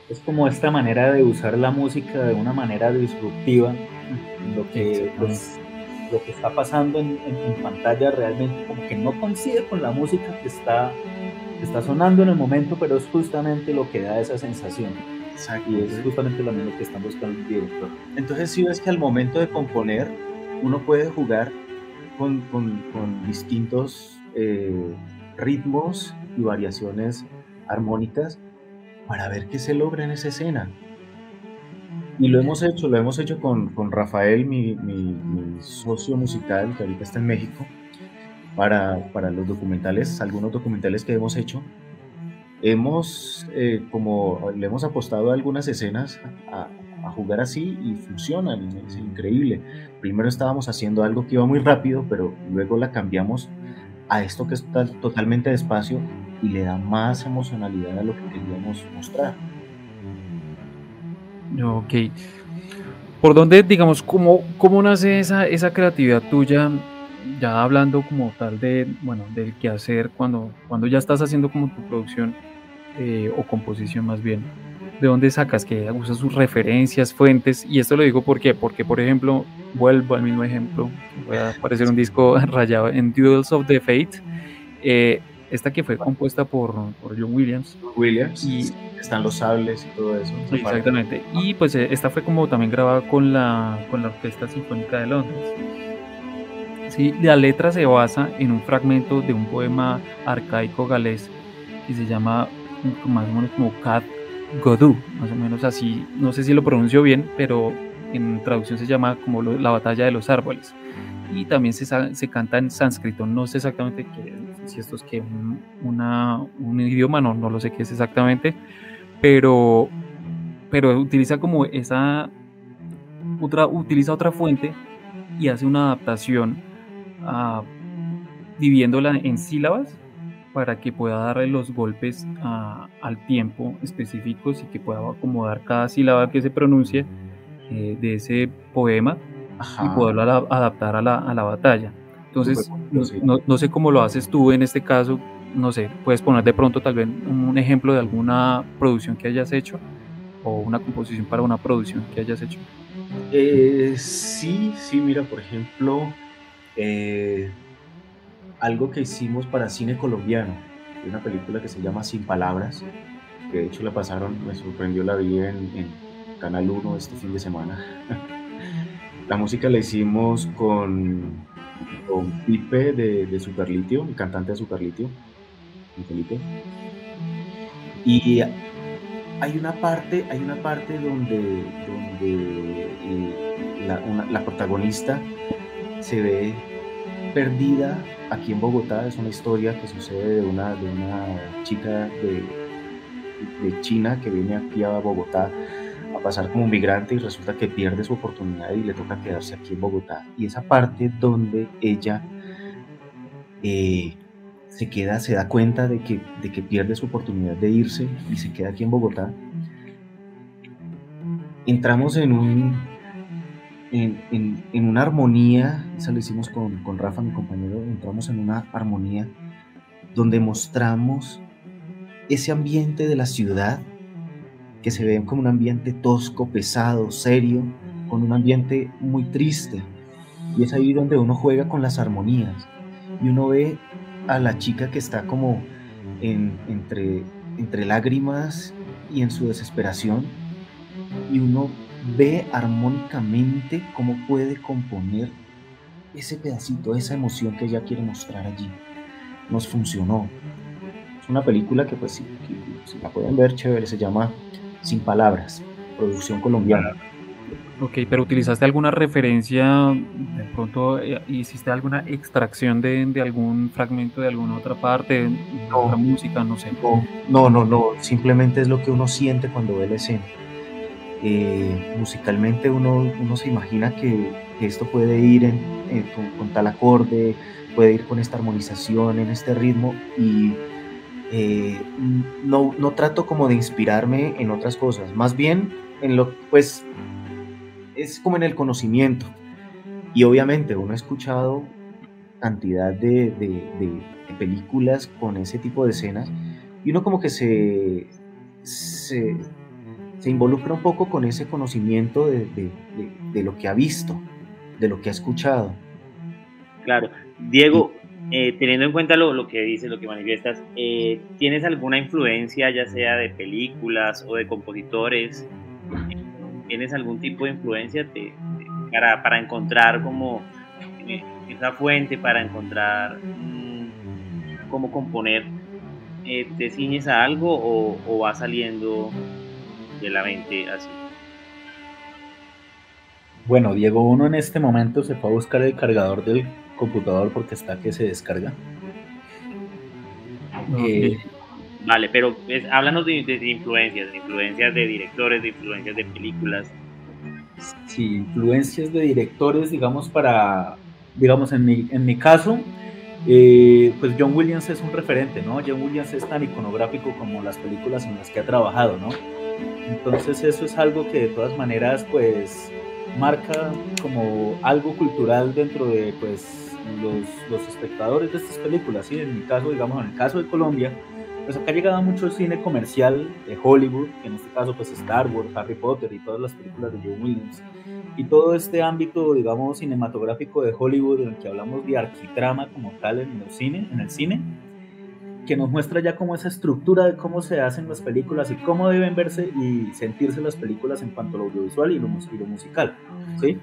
E: es como esta manera de usar la música de una manera disruptiva, lo que pues, lo que está pasando en, pantalla realmente como que no coincide con la música que está, está sonando en el momento, pero es justamente lo que da esa sensación. Exacto. Y es justamente lo mismo que están buscando el director.
C: Entonces si ves que al momento de componer uno puede jugar con, con, con distintos eh, ritmos y variaciones armónicas para ver qué se logra en esa escena. Y lo hemos hecho, lo hemos hecho con, con Rafael, mi, mi, socio musical, que ahorita está en México, para, para, los documentales, algunos documentales que hemos hecho. hemos, eh, como le hemos apostado a algunas escenas a, a, jugar así y funcionan, es increíble. Primero estábamos haciendo algo que iba muy rápido, pero luego la cambiamos a esto que está totalmente despacio y le da más emocionalidad a lo que queríamos mostrar.
A: Ok. ¿Por dónde, digamos, cómo, cómo nace esa, esa creatividad tuya? Ya hablando como tal de, bueno, del quehacer, cuando, cuando ya estás haciendo como tu producción eh, o composición más bien, ¿de dónde sacas que usas sus referencias, fuentes? Y esto lo digo porque, porque por ejemplo, vuelvo al mismo ejemplo, voy a aparecer un disco rayado en Duels of the Fate, eh, esta que fue compuesta por, por John Williams.
C: Williams. Y están los sables y todo eso.
A: Exactamente. Y pues eh, esta fue como también grabada con la, con la Orquesta Sinfónica de Londres. Sí, la letra se basa en un fragmento de un poema arcaico galés que se llama más o menos como Cat Godou, más o menos así, no sé si lo pronuncio bien, pero en traducción se llama como la batalla de los árboles. Y también se, se canta en sánscrito, no sé exactamente qué, si esto es que un, una, un idioma, no, no lo sé qué es exactamente, pero, pero utiliza como esa, otra, utiliza otra fuente y hace una adaptación uh, dividiéndola en sílabas para que pueda darle los golpes al tiempo específicos y que pueda acomodar cada sílaba que se pronuncie eh, de ese poema y poderlo adaptar a la, a la batalla. Entonces, no, no, sé cómo lo haces tú en este caso, no sé, puedes poner de pronto tal vez un ejemplo de alguna producción que hayas hecho o una composición para una producción que hayas hecho.
C: Eh, sí, sí, mira, por ejemplo, eh, algo que hicimos para cine colombiano, una película que se llama Sin Palabras, que de hecho la pasaron, me sorprendió, la vida en, Canal 1 este fin de semana. la música la hicimos con, con Pipe de, de Superlitio, el cantante de Superlitio, Felipe. Y hay una parte, hay una parte donde, donde eh, la, protagonista se ve perdida aquí en Bogotá. Es una historia que sucede de una, de una chica de, de China que viene aquí a Bogotá pasar como migrante y resulta que pierde su oportunidad y le toca quedarse aquí en Bogotá. Y esa parte donde ella eh, se queda, se da cuenta de que, de que pierde su oportunidad de irse y se queda aquí en Bogotá. Entramos en un, en, una armonía, eso lo hicimos con, con Rafa, mi compañero, entramos en una armonía donde mostramos ese ambiente de la ciudad que se ve como un ambiente tosco, pesado, serio, con un ambiente muy triste. Y es ahí donde uno juega con las armonías y uno ve a la chica que está como entre, entre lágrimas y en su desesperación y uno ve armónicamente cómo puede componer ese pedacito, esa emoción que ella quiere mostrar allí. Nos funcionó. Es una película que pues si, la pueden ver, chévere, se llama Sin Palabras, producción colombiana.
A: Ok, pero ¿utilizaste alguna referencia? ¿De pronto eh, hiciste alguna extracción de, de, algún fragmento de alguna otra parte, de otra música? No sé.
C: No, no, no, simplemente es lo que uno siente cuando ve la escena. Eh, musicalmente uno, uno se imagina que, esto puede ir en, con, tal acorde, puede ir con esta armonización, en este ritmo y eh, no, no trato como de inspirarme en otras cosas, más bien en lo, pues es como en el conocimiento y obviamente uno ha escuchado cantidad de, de, películas con ese tipo de escenas y uno como que se, se se involucra un poco con ese conocimiento de, lo que ha visto, de lo que ha escuchado.
B: Claro. Diego, eh, teniendo en cuenta lo, que dices, lo que manifiestas, eh, ¿tienes alguna influencia, ya sea de películas o de compositores? ¿Tienes algún tipo de influencia para, para, encontrar como eh, esa fuente, para encontrar mm, cómo componer? ¿Te ciñes a algo o va saliendo de la mente así.
E: Bueno, Diego, uno en este momento se fue a buscar el cargador del computador porque está que se descarga. Eh,
B: Vale, pero háblanos de, influencias, de influencias de directores, de influencias de películas.
E: Sí, influencias de directores, digamos, para, digamos, en mi, en mi caso, eh, pues John Williams es un referente, ¿no? John Williams es tan iconográfico como las películas en las que ha trabajado, ¿no? Entonces eso es algo que de todas maneras, pues, marca como algo cultural dentro de, pues, los, los espectadores de estas películas, ¿sí? En mi caso, digamos, en el caso de Colombia, pues acá llegaba mucho el cine comercial de Hollywood, que en este caso pues Star Wars, Harry Potter y todas las películas de John Williams. Y todo este ámbito, digamos, cinematográfico de Hollywood en el que hablamos de arquitrama como tal en el cine, en el cine, que nos muestra ya como esa estructura de cómo se hacen las películas y cómo deben verse y sentirse las películas en cuanto a lo audiovisual y lo, musical, ¿sí?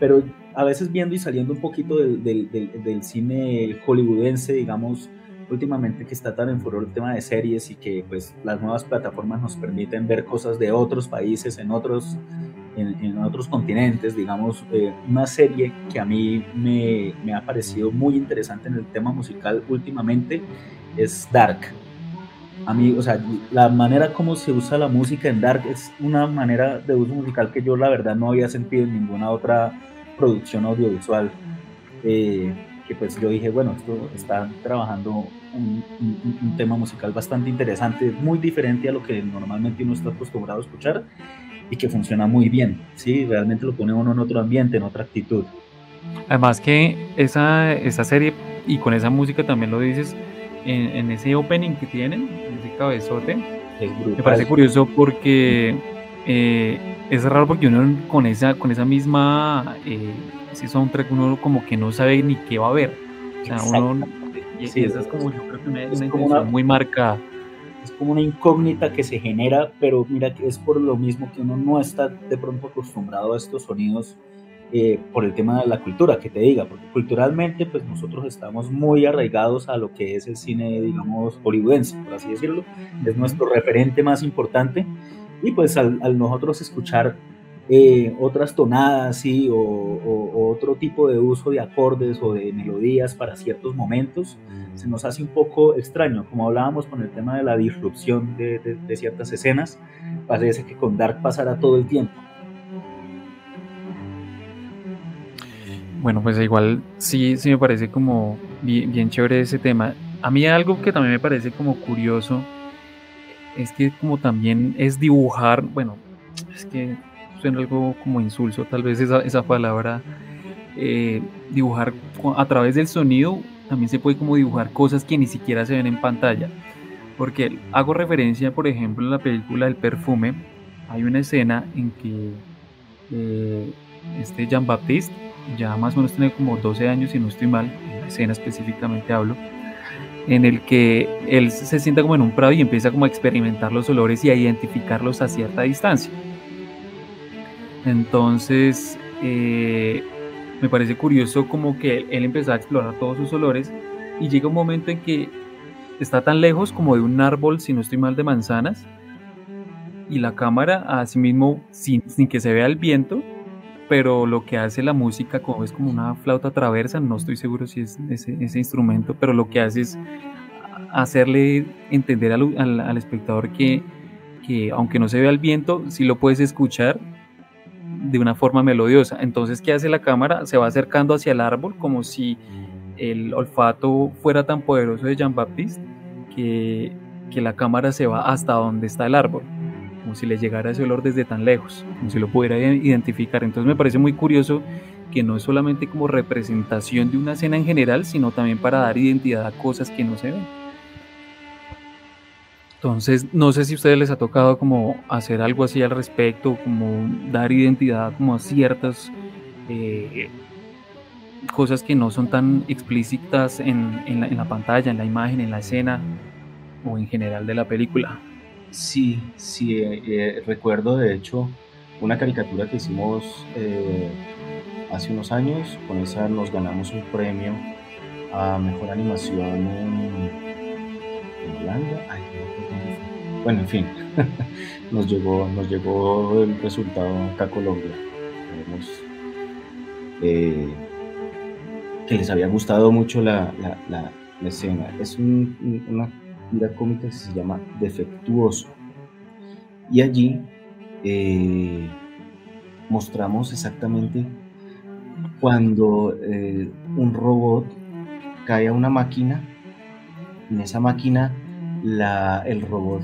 E: Pero a veces viendo y saliendo un poquito del, cine hollywoodense, digamos, últimamente que está tan en furor el tema de series y que pues las nuevas plataformas nos permiten ver cosas de otros países en otros en, otros continentes digamos eh, una serie que a mí me, me, ha parecido muy interesante en el tema musical últimamente es Dark a mí o sea la manera como se usa la música en Dark es una manera de uso musical que yo la verdad no había sentido en ninguna otra producción audiovisual eh, que pues yo dije, bueno, esto está trabajando un, tema musical bastante interesante, muy diferente a lo que normalmente uno está acostumbrado a escuchar y que funciona muy bien, ¿sí? Realmente lo pone uno en otro ambiente, en otra actitud.
A: Además que esa, esa serie, y con esa música también lo dices, en, ese opening que tienen, en ese cabezote, me parece curioso porque eh, es raro porque uno con esa, con esa misma... Eh, ese soundtrack uno como que no sabe ni qué va a ver. O sea, uno, y, esa es como yo creo que una, es como una, muy marcada.
E: Es como una incógnita que se genera, pero mira que es por lo mismo que uno no está de pronto acostumbrado a estos sonidos eh, por el tema de la cultura, que te diga, porque culturalmente pues nosotros estamos muy arraigados a lo que es el cine, digamos, hollywoodense, por así decirlo, es nuestro referente más importante, y pues al, al nosotros escuchar eh, otras tonadas ¿sí? o, otro tipo de uso de acordes o de melodías para ciertos momentos, se nos hace un poco extraño, como hablábamos con el tema de la disrupción de, de, ciertas escenas, parece que con Dark pasará todo el tiempo.
A: Bueno, pues igual sí, sí me parece como bien, chévere ese tema. A mí algo que también me parece como curioso es que como también es dibujar, bueno, es que en algo como insulso, tal vez esa, esa palabra, eh, dibujar a través del sonido, también se puede como dibujar cosas que ni siquiera se ven en pantalla. Porque hago referencia, por ejemplo, en la película El perfume, hay una escena en que eh, este Jean Baptiste, ya más o menos tiene como 12 años, y no estoy mal, en la escena específicamente hablo, en el que él se sienta como en un prado y empieza como a experimentar los olores y a identificarlos a cierta distancia. Entonces, eh, me parece curioso como que él empezó a explorar todos sus olores y llega un momento en que está tan lejos como de un árbol, si no estoy mal, de manzanas, y la cámara, asimismo, sin, sin que se vea el viento, pero lo que hace la música como es como una flauta traversa, no estoy seguro si es ese, ese instrumento, pero lo que hace es hacerle entender al, al, al espectador que, que aunque no se vea el viento, sí lo puedes escuchar de una forma melodiosa. Entonces, ¿qué hace la cámara? Se va acercando hacia el árbol como si el olfato fuera tan poderoso de Jean-Baptiste que, que la cámara se va hasta donde está el árbol, si le llegara ese olor desde tan lejos, como si lo pudiera identificar. Entonces me parece muy curioso que no es solamente como representación de una escena en general, sino también para dar identidad a cosas que no se ven. Entonces, no sé si a ustedes les ha tocado como hacer algo así al respecto, como dar identidad como a ciertas eh, cosas que no son tan explícitas en, la, pantalla, en la imagen, en la escena o en general de la película.
C: Sí, sí, eh, eh, recuerdo de hecho una caricatura que hicimos hace unos años, con esa nos ganamos un premio a Mejor Animación en, Holanda. Bueno, en fin, nos llegó, nos llegó el resultado acá a Colombia. Eh, que les había gustado mucho la, escena. Es una, tira cómica que se llama Defectuoso. Y allí eh, mostramos exactamente cuando eh, un robot cae a una máquina, en esa máquina la, el robot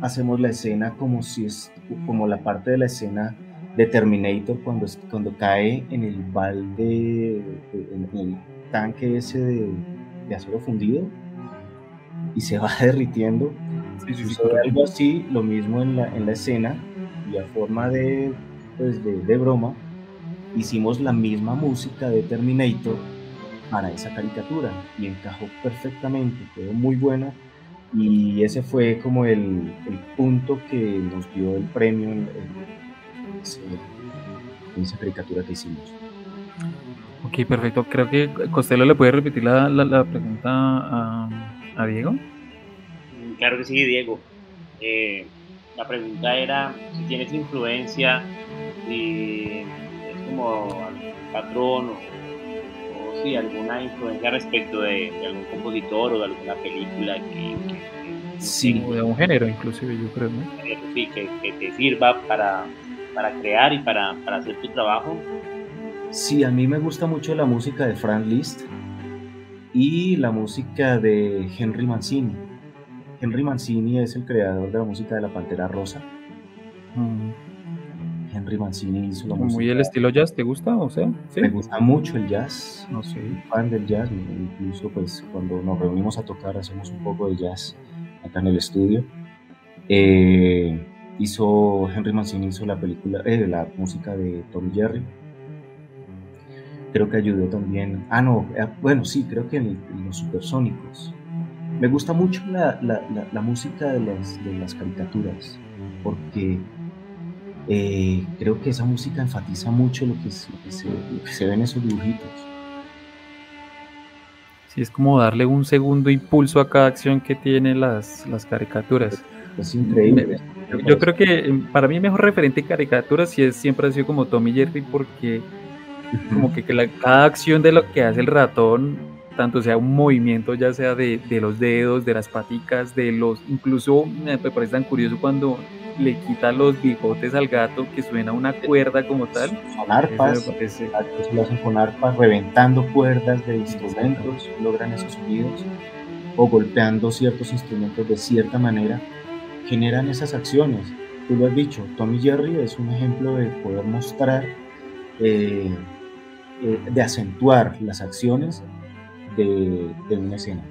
C: hacemos la escena como si es como la parte de la escena de Terminator cuando, cuando cae en el balde, en el tanque ese de, de acero fundido y se va derritiendo. Sí, sí, algo así, lo mismo en la, en la escena y a forma de, pues de, de broma, hicimos la misma música de Terminator para esa caricatura y encajó perfectamente, quedó muy buena y ese fue como el, el punto que nos dio el premio en, en, esa caricatura que hicimos.
A: Ok, perfecto. Creo que Costello le puede repetir la, la, la pregunta a, a, Diego.
B: Claro que sí, Diego. Eh, la pregunta era si tienes influencia, si es como patrón o alguna influencia respecto de, algún compositor o de alguna película que,
A: sí, de un género inclusive yo creo,
B: que, te sirva para, para crear y para, para, hacer tu trabajo.
C: Sí, a mí me gusta mucho la música de Frank Liszt y la música de Henry Mancini. Henry Mancini es el creador de la música de la Pantera Rosa. Mm. Henry Mancini hizo la
A: música. ¿Muy el estilo jazz te gusta? O sea,
C: Me gusta mucho el jazz, no soy fan del jazz, incluso pues cuando nos reunimos a tocar hacemos un poco de jazz acá en el estudio. Eh, hizo, Henry Mancini hizo la película, eh, la música de Tom Jerry. Creo que ayudó también, ah no, eh, bueno sí, creo que en, los supersónicos. Me gusta mucho la, la, la, música de las, de las caricaturas, porque eh, creo que esa música enfatiza mucho lo que, se, se, ve en esos dibujitos.
A: Sí, es como darle un segundo impulso a cada acción que tienen las, las caricaturas.
C: Es increíble.
A: Yo creo que eh, para mí el mejor referente de caricaturas sí es, siempre ha sido como Tommy Jerry porque como que, que la, cada acción de lo que hace el ratón, tanto sea un movimiento ya sea de, de los dedos, de las paticas, de los, incluso me parece tan curioso cuando le quita los bigotes al gato que suena una cuerda como tal.
C: Son arpas, eso lo hacen con arpas, reventando cuerdas de instrumentos, logran esos sonidos, o golpeando ciertos instrumentos de cierta manera, generan esas acciones. Tú lo has dicho, Tommy Jerry es un ejemplo de poder mostrar, eh, eh, de acentuar las acciones de, de una escena.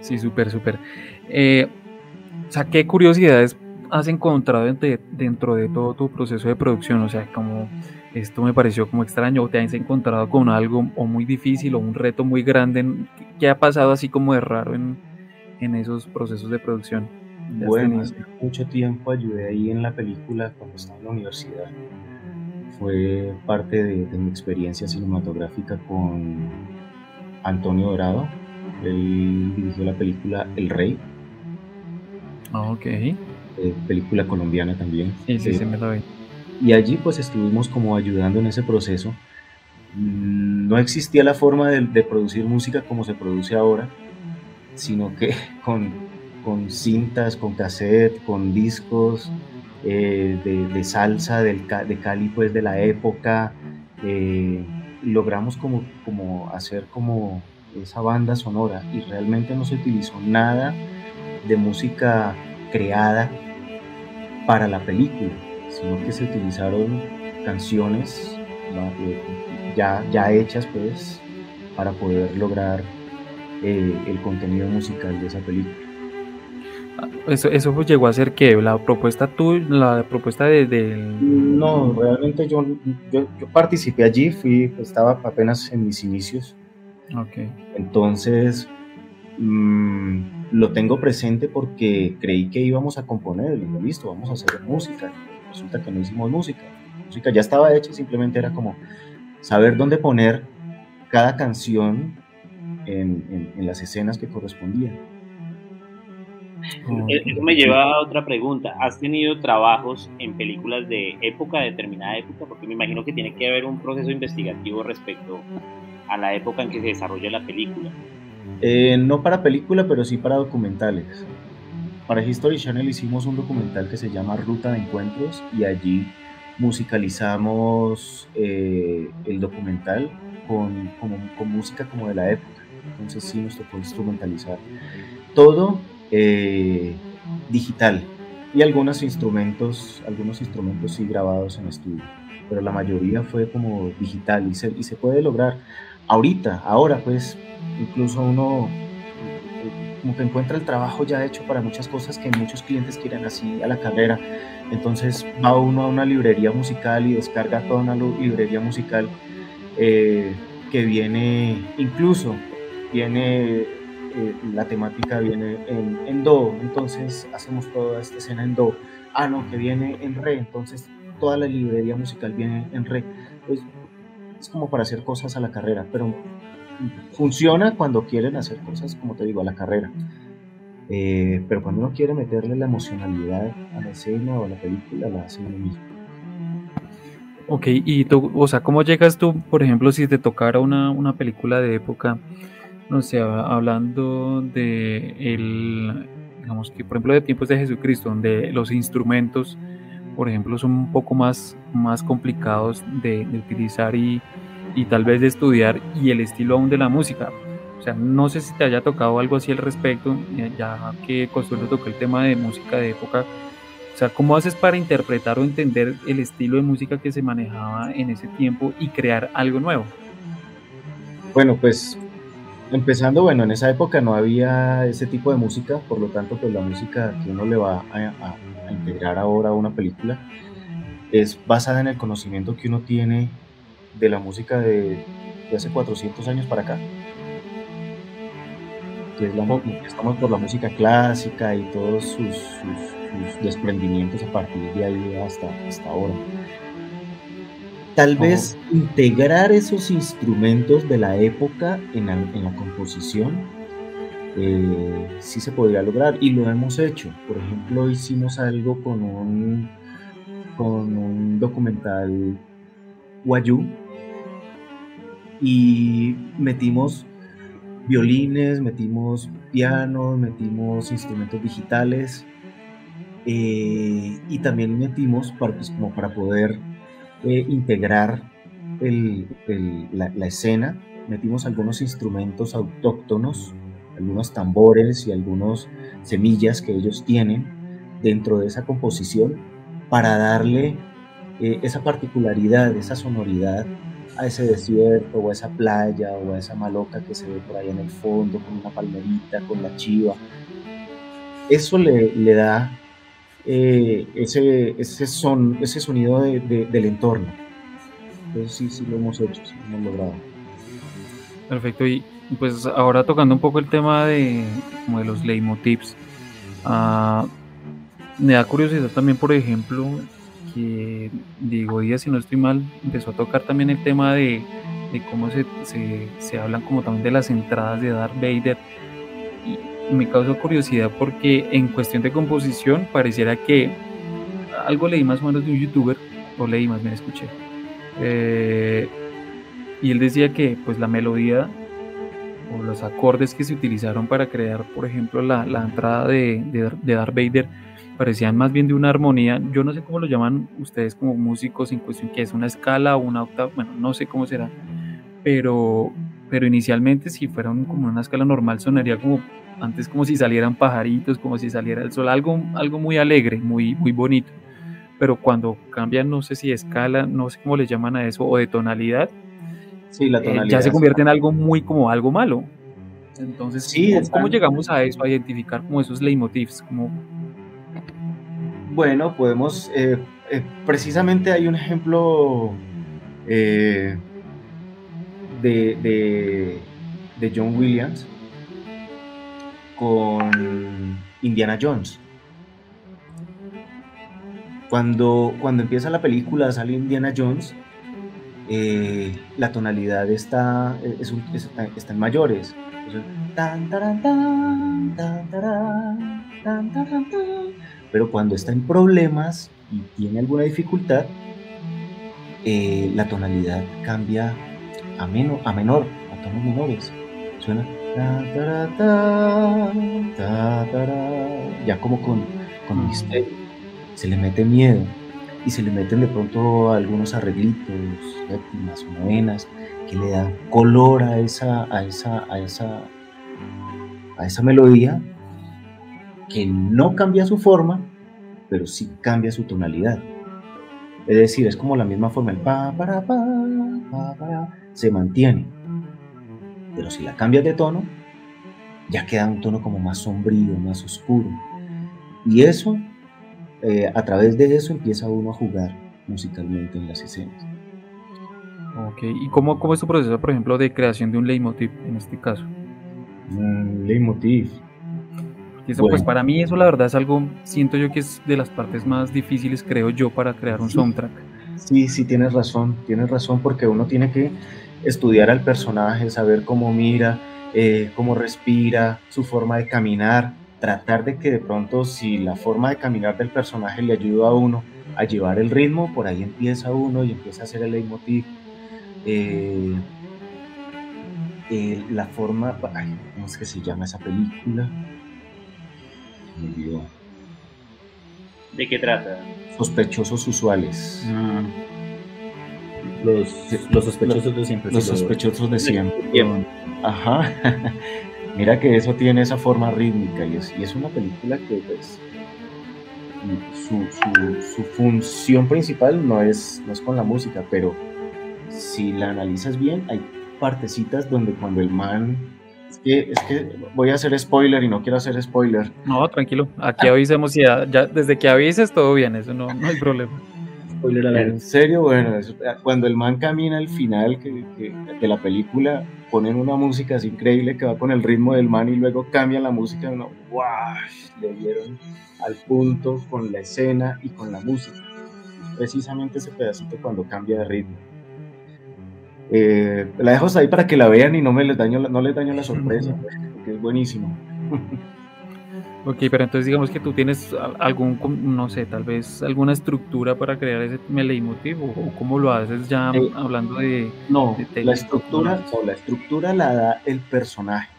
A: Sí, súper, súper. Eh, o sea, ¿qué curiosidades has encontrado dentro de todo tu proceso de producción? O sea, como esto me pareció como extraño, o te has encontrado con algo o muy difícil o un reto muy grande. ¿Qué ha pasado así como de raro en, en esos procesos de producción?
C: Bueno, hace mucho tiempo ayudé ahí en la película cuando estaba en la universidad. Fue parte de, de mi experiencia cinematográfica con Antonio Dorado. Él dirigió la película El Rey,
A: Ah, ok.
C: Eh, película colombiana también.
A: Sí, sí, sí, me lo vi.
C: Y allí pues estuvimos como ayudando en ese proceso. Mm, no existía la forma de, producir música como se produce ahora, sino que con, con cintas, con cassette, con discos eh, de, salsa del, de Cali pues de la época. Eh, logramos como, como hacer como esa banda sonora y realmente no se utilizó nada de música creada para la película, sino que se utilizaron canciones ya, ya hechas pues para poder lograr eh, el contenido musical de esa película.
A: Eso, eso llegó a ser que la propuesta tú, la propuesta de,
C: No, realmente yo, yo, participé allí, fui, estaba apenas en mis inicios.
A: Okay.
C: Entonces, mmm, lo tengo presente porque creí que íbamos a componer, y digo, listo, vamos a hacer música. Resulta que no hicimos música. La música ya estaba hecha, simplemente era como saber dónde poner cada canción en, en, las escenas que correspondían.
B: Eh, eso me lleva a otra pregunta. ¿Has tenido trabajos en películas de época, determinada época? Porque me imagino que tiene que haber un proceso investigativo respecto a la época en que se desarrolla la película.
C: Eh, no para película, pero sí para documentales. Para History Channel hicimos un documental que se llama Ruta de Encuentros y allí musicalizamos eh, el documental con, con, música como de la época. Entonces sí nos tocó instrumentalizar. Todo eh, digital y algunos instrumentos, algunos instrumentos sí grabados en estudio, pero la mayoría fue como digital y se, y se puede lograr. Ahorita, ahora pues, incluso uno como que encuentra el trabajo ya hecho para muchas cosas que muchos clientes quieren así a la carrera. Entonces va uno a una librería musical y descarga toda una librería musical eh, que viene, incluso viene, eh, la temática viene en, Do, entonces hacemos toda esta escena en Do. Ah, no, que viene en Re, entonces toda la librería musical viene en Re. Es como para hacer cosas a la carrera, pero funciona cuando quieren hacer cosas, como te digo, a la carrera. Eh, pero cuando uno quiere meterle la emocionalidad a la escena o a la película, la hace uno mismo.
A: Ok, y tú, o sea, ¿cómo llegas tú, por ejemplo, si te tocara una, una película de época, no sé, hablando de el, digamos que, por ejemplo, de tiempos de Jesucristo, donde los instrumentos, por ejemplo, son un poco más, más complicados de, de utilizar y, y tal vez de estudiar y el estilo aún de la música. O sea, no sé si te haya tocado algo así al respecto, ya que Consuelo tocó el tema de música de época. O sea, ¿cómo haces para interpretar o entender el estilo de música que se manejaba en ese tiempo y crear algo nuevo?
C: Bueno, pues empezando, bueno, en esa época no había ese tipo de música, por lo tanto, pues la música que uno le va a, integrar ahora a una película es basada en el conocimiento que uno tiene de la música de, hace 400 años para acá. estamos por la música clásica y todos sus, desprendimientos a partir de ahí hasta, hasta ahora. Tal vez integrar esos instrumentos de la época en la, en la composición eh, sí se podría lograr y lo hemos hecho. Por ejemplo, hicimos algo con un, con un documental Wayu y metimos violines, metimos pianos, metimos instrumentos digitales eh, y también metimos para, pues, como para poder eh, integrar la, escena, metimos algunos instrumentos autóctonos, algunos tambores y algunos semillas que ellos tienen dentro de esa composición para darle eh, esa particularidad, esa sonoridad a ese desierto o a esa playa o a esa maloca que se ve por ahí en el fondo con una palmerita, con la chiva. Eso le, le da eh, ese, ese, son, ese sonido de, del entorno. Entonces sí, sí lo hemos hecho, lo hemos logrado.
A: Perfecto, y pues ahora tocando un poco el tema de, como de los leitmotivs, uh, me da curiosidad también, por ejemplo, que Diego Díaz, si no estoy mal, empezó a tocar también el tema de, cómo se, se, hablan como también de las entradas de Darth Vader. Me causó curiosidad porque en cuestión de composición pareciera que algo leí más o menos de un youtuber, o leí más bien escuché. Eh, y él decía que pues la melodía o los acordes que se utilizaron para crear, por ejemplo, la, la entrada de, de, de Darth Vader, parecían más bien de una armonía, yo no sé cómo lo llaman ustedes como músicos en cuestión, que es una escala o una octava, bueno, no sé cómo será, pero, pero inicialmente si fuera como una escala normal sonaría como antes como si salieran pajaritos, como si saliera el sol, algo, algo muy alegre, muy, muy bonito, pero cuando cambian, no sé si escala, no sé cómo le llaman a eso, o de tonalidad,
C: sí, la tonalidad
A: ya se convierte en algo muy como algo malo. Entonces, sí, ¿cómo, llegamos a eso, a identificar como esos leitmotivs? Como,
C: bueno, podemos, eh, eh, precisamente hay un ejemplo eh, de, de, John Williams con Indiana Jones. Cuando, cuando empieza la película, sale Indiana Jones, la tonalidad está, está en mayores. Pero cuando está en problemas y tiene alguna dificultad, eh, la tonalidad cambia a, a menor, a tonos menores. Suena ya como con, con misterio. Se le mete miedo y se le meten de pronto algunos arreglitos, séptimas o novenas, que le dan color a esa, a esa, a esa, a esa melodía que no cambia su forma, pero sí cambia su tonalidad. Es decir, es como la misma forma, el pa, para, pa, pa, para, se mantiene. Pero si la cambias de tono, ya queda un tono como más sombrío, más oscuro. Y eso, eh, a través de eso empieza uno a jugar musicalmente en las escenas.
A: Ok, ¿y cómo, cómo es tu proceso, por ejemplo, de creación de un leitmotiv en este caso?
C: Un leitmotiv.
A: Pues para mí eso la verdad es algo, siento yo que es de las partes más difíciles, creo yo, para crear un soundtrack.
C: Sí, sí, tienes razón, tienes razón, porque uno tiene que estudiar al personaje, saber cómo mira, eh, cómo respira, su forma de caminar, tratar de que de pronto si la forma de caminar del personaje le ayuda a uno a llevar el ritmo, por ahí empieza uno y empieza a hacer el leitmotiv. Eh, eh, la forma, ¿cómo es que se llama esa película?
B: ¿De qué trata?
C: Sospechosos usuales.
E: Ah. Los, los, sospechosos de siempre.
C: Los sospechosos de siempre. Ajá. Mira que eso tiene esa forma rítmica y es, y es una película que pues su, su, su, función principal no es, no es con la música, pero si la analizas bien, hay partecitas donde cuando el man es que, es que voy a hacer spoiler y no quiero hacer spoiler.
A: No, tranquilo. Aquí avisemos ya, ya desde que avises todo bien, eso no, no hay problema.
C: Spoiler En serio, bueno, cuando el man camina al final que, de la película, ponen una música así increíble que va con el ritmo del man y luego cambian la música uno, ¡wow! Le dieron al punto con la escena y con la música. Precisamente ese pedacito cuando cambia de ritmo. Eh, la dejo ahí para que la vean y no me les daño, no les daño la sorpresa, porque es buenísimo.
A: Ok, pero entonces digamos que tú tienes algún, no sé, tal vez alguna estructura para crear ese leitmotiv o cómo lo haces ya eh, hablando de...
C: No, la estructura, la estructura la da el personaje.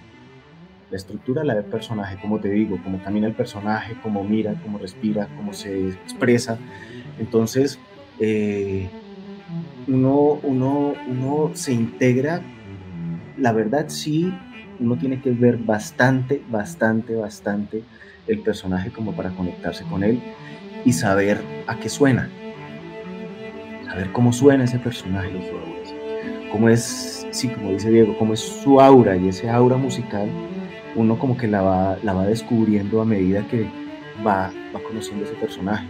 C: La estructura la da el personaje, como te digo, cómo camina el personaje, cómo mira, cómo respira, cómo se expresa. Entonces, eh, uno, uno, uno se integra, la verdad sí, uno tiene que ver bastante, bastante, bastante el personaje como para conectarse con él y saber a qué suena, saber cómo suena ese personaje, cómo es, sí, como dice Diego, cómo es su aura y ese aura musical, uno como que la va, la va descubriendo a medida que va, va conociendo ese personaje.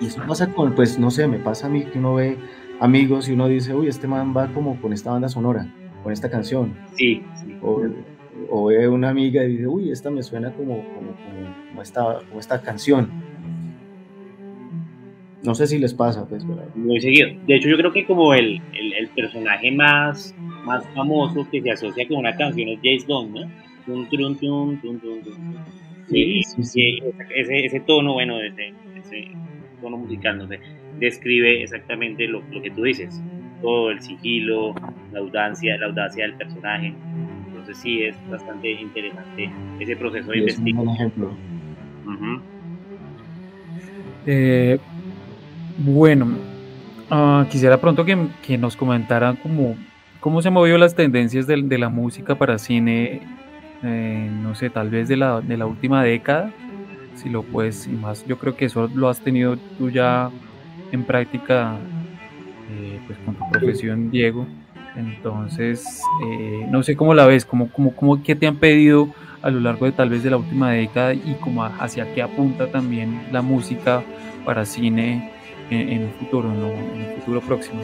C: Y eso pasa con, pues no sé, me pasa a mí que uno ve amigos y uno dice, uy, este man va como con esta banda sonora, con esta canción.
B: Sí,
C: O, ve una amiga y dice, uy, esta me suena como, como, esta, como esta canción. No sé si les pasa, pues.
B: Muy seguido. De hecho, yo creo que como el, el, personaje más, más famoso que se asocia con una canción es James Bond, ¿no? Sí, sí, sí, Ese, ese tono, bueno, ese, ese tono musical, no sé, describe exactamente lo, lo, que tú dices, todo el sigilo, la audacia, la audacia del personaje. Entonces sí es bastante interesante ese proceso de investigación.
C: un ejemplo.
A: Eh, bueno, uh, quisiera pronto que, que, nos comentara cómo, cómo se movió las tendencias de, de la música para cine, eh, no sé, tal vez de la, de la última década si lo puedes y más. Yo creo que eso lo has tenido tú ya en práctica eh, pues con tu profesión, Diego. Entonces, eh, no sé cómo la ves, cómo, cómo, cómo, qué te han pedido a lo largo de tal vez de la última década y cómo hacia qué apunta también la música para cine en, un futuro, en un futuro próximo.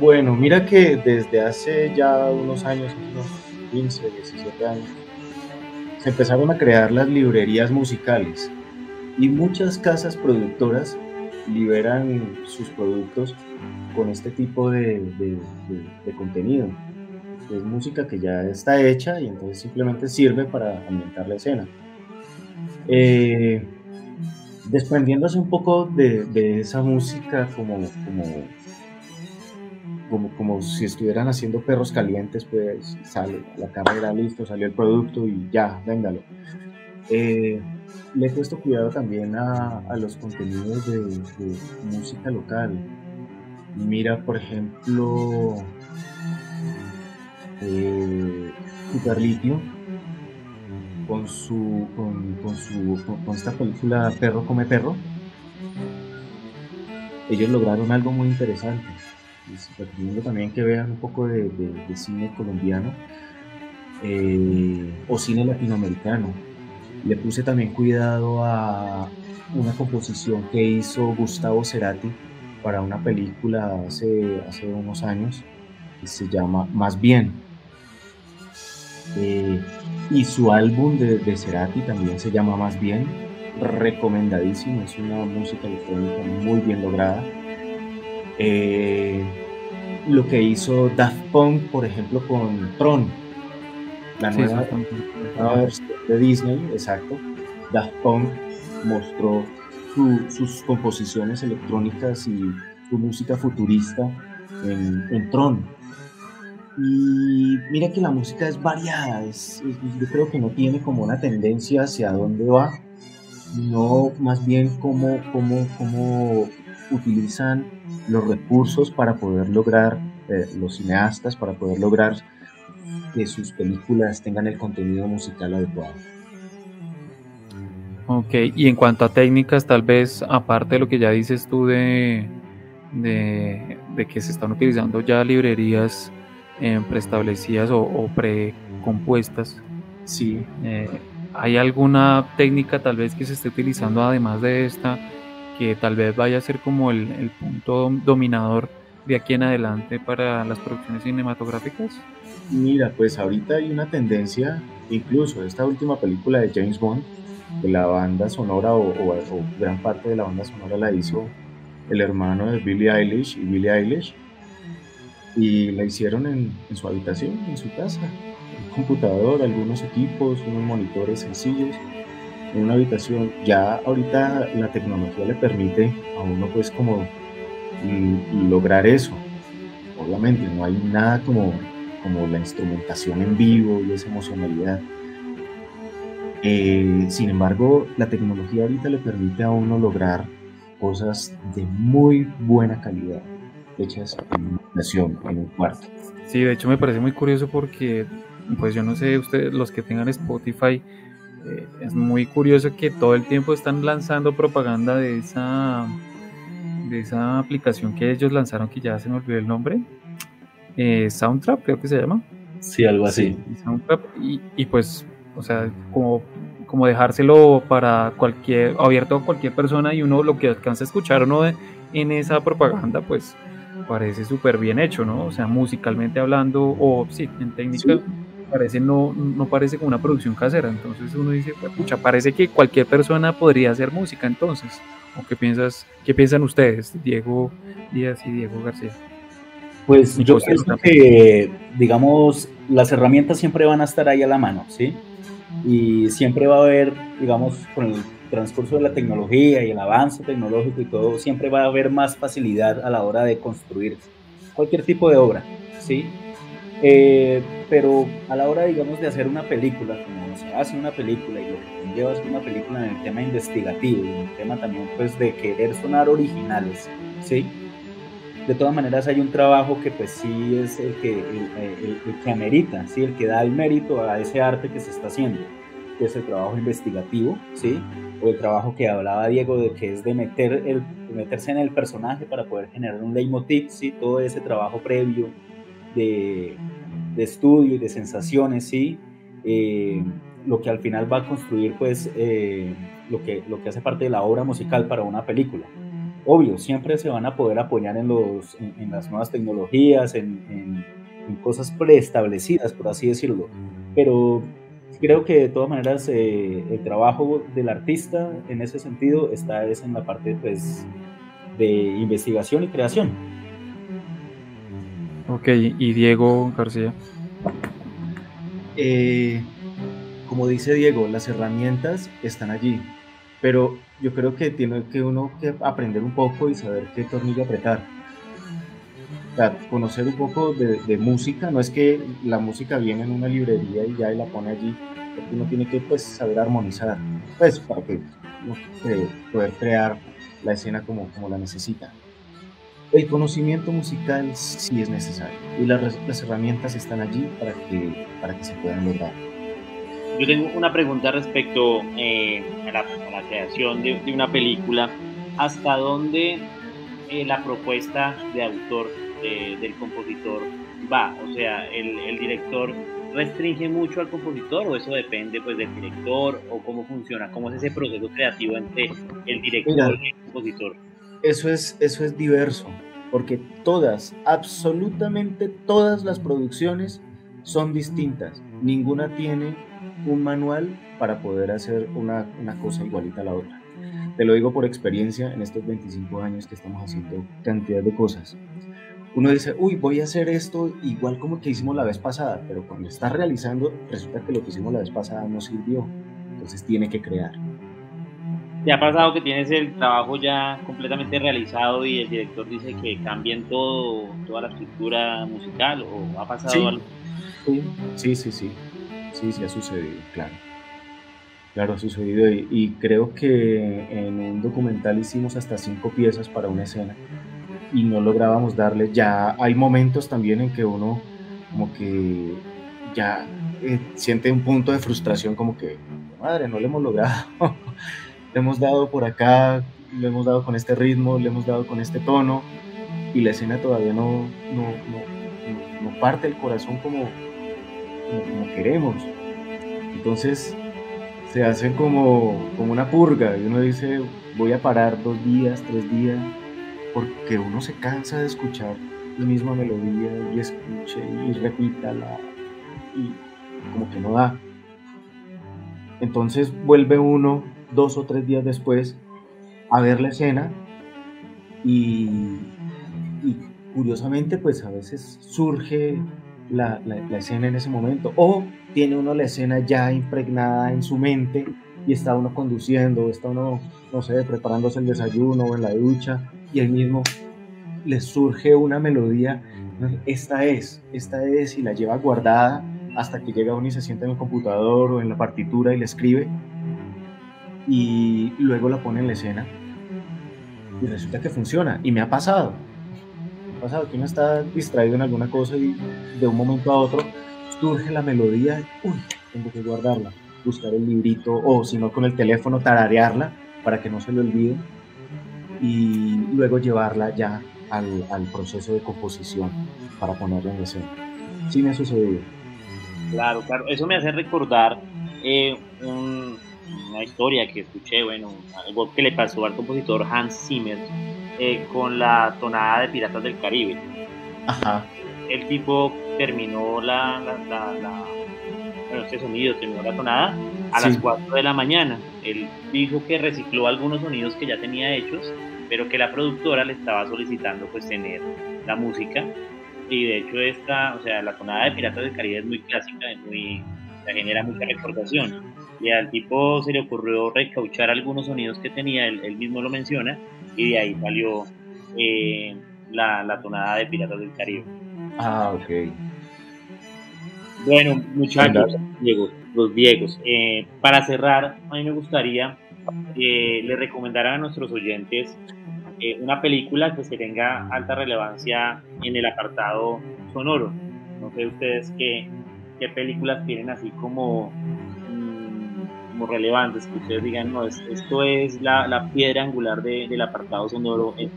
C: Bueno, mira que desde hace ya unos años, unos 15, 17 años, se empezaron a crear las librerías musicales y muchas casas productoras liberan sus productos con este tipo de, contenido. Es música que ya está hecha y entonces simplemente sirve para ambientar la escena. Eh, desprendiéndose un poco de, esa música como, como como, como si estuvieran haciendo perros calientes, pues sale la carrera, listo, salió el producto y ya, véngalo. Eh, le he puesto cuidado también a, a los contenidos de, música local. Mira, por ejemplo, eh, con su con, su con, esta película Perro come perro. Ellos lograron algo muy interesante. Les recomiendo también que vean un poco de cine colombiano eh, o cine latinoamericano le puse también cuidado a una composición que hizo Gustavo Cerati para una película hace, hace unos años que se llama Más Bien. Eh, y su álbum de, Cerati también se llama Más Bien, recomendadísimo, es una música electrónica muy bien lograda. Eh, lo que hizo Daft Punk, por ejemplo, con Tron, la nueva,
A: sí, sí.
C: nueva versión de Disney, exacto. Daft Punk mostró su- sus composiciones electrónicas y su música futurista en, en Tron. Y mira que la música es variada, es- es- yo creo que no tiene como una tendencia hacia dónde va, no más bien cómo, cómo, cómo utilizan los recursos para poder lograr, eh, los cineastas, para poder lograr que sus películas tengan el contenido musical adecuado.
A: Ok, y en cuanto a técnicas, tal vez aparte de lo que ya dices tú de, de, de que se están utilizando ya librerías eh, preestablecidas o, o precompuestas,
C: Sí,
A: eh, ¿hay alguna técnica tal vez que se esté utilizando además de esta que tal vez vaya a ser como el, el punto dom- dominador de aquí en adelante para las producciones cinematográficas?
C: Mira, pues ahorita hay una tendencia, incluso esta última película de James Bond, que la banda sonora o, gran parte de la banda sonora la hizo el hermano de Billie Eilish y Billie Eilish, y la hicieron en, en su habitación, en su casa, un computador, algunos equipos, unos monitores sencillos, en una habitación. Ya ahorita la tecnología le permite a uno pues como mm, lograr eso. Obviamente no hay nada como, como la instrumentación en vivo y esa emocionalidad. Eh, sin embargo, la tecnología ahorita le permite a uno lograr cosas de muy buena calidad, hechas en una habitación, en un cuarto.
A: Sí, de hecho me parece muy curioso porque, pues yo no sé, ustedes, los que tengan Spotify, eh, es muy curioso que todo el tiempo están lanzando propaganda de esa, de esa aplicación que ellos lanzaron, que ya se me olvidó el nombre, eh, Soundtrap creo que se llama.
E: Sí, algo así.
A: Soundtrap, y, y pues, o sea, como, como dejárselo para cualquier, abierto a cualquier persona y uno lo que alcanza a escuchar uno de- en esa propaganda, pues parece súper bien hecho, ¿no? O sea, musicalmente hablando, o sí, en técnica,
C: Sí.
A: parece no, no parece como una producción casera. Entonces uno dice, "Pues, pucha, parece que cualquier persona podría hacer música entonces. ¿O qué piensas, qué piensan ustedes, Diego Díaz y Diego García?
E: Pues yo pienso que, digamos, las herramientas siempre van a estar ahí a la mano, ¿sí? Y siempre va a haber, digamos, con el transcurso de la tecnología y el avance tecnológico y todo, siempre va a haber más facilidad a la hora de construir cualquier tipo de obra, ¿sí? Eh, pero a la hora, digamos, de hacer una película, como se hace una película y lo que conlleva hacer una película en el tema investigativo y en el tema también, pues, de querer sonar originales, ¿sí? De todas maneras hay un trabajo que pues sí es el que, el, el- que amerita, ¿sí? el que da el mérito a ese arte que se está haciendo, que es el trabajo investigativo, ¿sí? o el trabajo que hablaba Diego de que es de, meter el, meterse en el personaje para poder generar un leitmotiv, ¿sí? todo ese trabajo previo de, de estudio y de sensaciones, ¿sí? Eh, lo que al final va a construir pues eh, lo, que, lo que hace parte de la obra musical para una película obvio, siempre se van a poder apoyar en, los, en, en las nuevas tecnologías, en, en- en cosas preestablecidas, por así decirlo. Pero creo que de todas maneras eh, el trabajo del artista en ese sentido está es en la parte pues, de investigación y creación.
A: Ok, y Diego García.
C: Eh, como dice Diego, las herramientas están allí, pero yo creo que tiene que uno que aprender un poco y saber qué tornillo apretar. conocer un poco de, música, no es que la música viene en una librería y ya y la pone allí, porque uno tiene que pues saber armonizar, pues para que poder crear la escena como, como la necesita. El conocimiento musical sí es necesario y las, las herramientas están allí para que, para que se puedan lograr.
B: Yo tengo una pregunta respecto eh, a, la, creación de, de, una película. ¿Hasta dónde eh, la propuesta de autor del compositor va? O sea, el, el, director restringe mucho al compositor o eso depende pues del director o cómo funciona, cómo es ese proceso creativo entre el director y el compositor.
C: Eso es, eso es diverso, porque todas, absolutamente todas las producciones son distintas. Ninguna tiene un manual para poder hacer una, una cosa igualita a la otra. Te lo digo por experiencia en estos 25 años que estamos haciendo cantidad de cosas. Uno dice, uy, voy a hacer esto igual como que hicimos la vez pasada, pero cuando está realizando, resulta que lo que hicimos la vez pasada no sirvió. Entonces tiene que crear.
B: ¿Te ha pasado que tienes el trabajo ya completamente realizado y el director dice que cambien todo, toda la estructura musical o ha pasado algo?
C: Sí, sí, sí, sí, sí ha sucedido, claro. Claro, ha sucedido y, y, creo que en un documental hicimos hasta cinco piezas para una escena y no lográbamos darle. Ya hay momentos también en que uno como que ya eh, siente un punto de frustración como que, madre, no lo hemos logrado. le hemos dado por acá, le hemos dado con este ritmo, le hemos dado con este tono y la escena todavía no, no, no, no parte el corazón como, como, queremos. Entonces se hace como, como una purga y uno dice voy a parar dos días, tres días, porque uno se cansa de escuchar la misma melodía y escuche y repítala y como que no da. Entonces vuelve uno dos o tres días después a ver la escena y, curiosamente pues a veces surge la, escena en ese momento o tiene uno la escena ya impregnada en su mente y está uno conduciendo, está uno, no sé, preparándose el desayuno o en la ducha y el mismo le surge una melodía, esta es, esta es y la lleva guardada hasta que llega uno y se sienta en el computador o en la partitura y le escribe y luego la pone en la escena y resulta que funciona. Y me ha pasado. Pasado que uno está distraído en alguna cosa y de un momento a otro surge la melodía, uy, tengo que guardarla, buscar el librito o si no con el teléfono tararearla para que no se le olvide y luego llevarla ya al, al proceso de composición para ponerla en escena. Sí me ha sucedido.
B: Claro, claro. Eso me hace recordar eh, un, una historia que escuché, bueno, algo que le pasó al compositor Hans Zimmer eh, con la tonada de Piratas del Caribe.
C: Ajá.
B: El tipo terminó la, la, la, bueno, este sonido, terminó la tonada a las 4 de la mañana. Él dijo que recicló algunos sonidos que ya tenía hechos, pero que la productora le estaba solicitando pues tener la música. Y de hecho esta, o sea, la tonada de Piratas del Caribe es muy clásica, es muy, genera mucha recordación y al tipo se le ocurrió recauchar algunos sonidos que tenía, él, mismo lo menciona, y de ahí salió eh, la, la, tonada de Piratas del Caribe.
C: Ah, ok.
B: Bueno, muchachos, los viejos, eh, para cerrar, a mí me gustaría que le recomendaran a nuestros oyentes eh, una película que se tenga alta relevancia en el apartado sonoro. No sé ustedes qué, qué películas tienen así como relevantes, que ustedes digan, no, esto es la, piedra angular del apartado sonoro en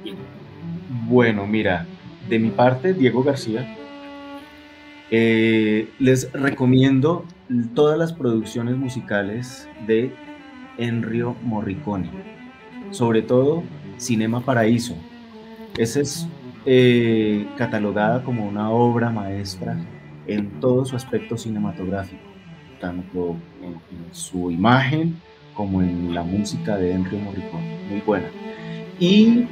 C: Bueno, mira, de mi parte, Diego García, eh, les recomiendo todas las producciones musicales de Enrio Morricone, sobre todo Cinema Paraíso. Esa es eh, catalogada como una obra maestra en todo su aspecto cinematográfico tanto en, su imagen como en la música de Enrique Morricone, muy buena. Y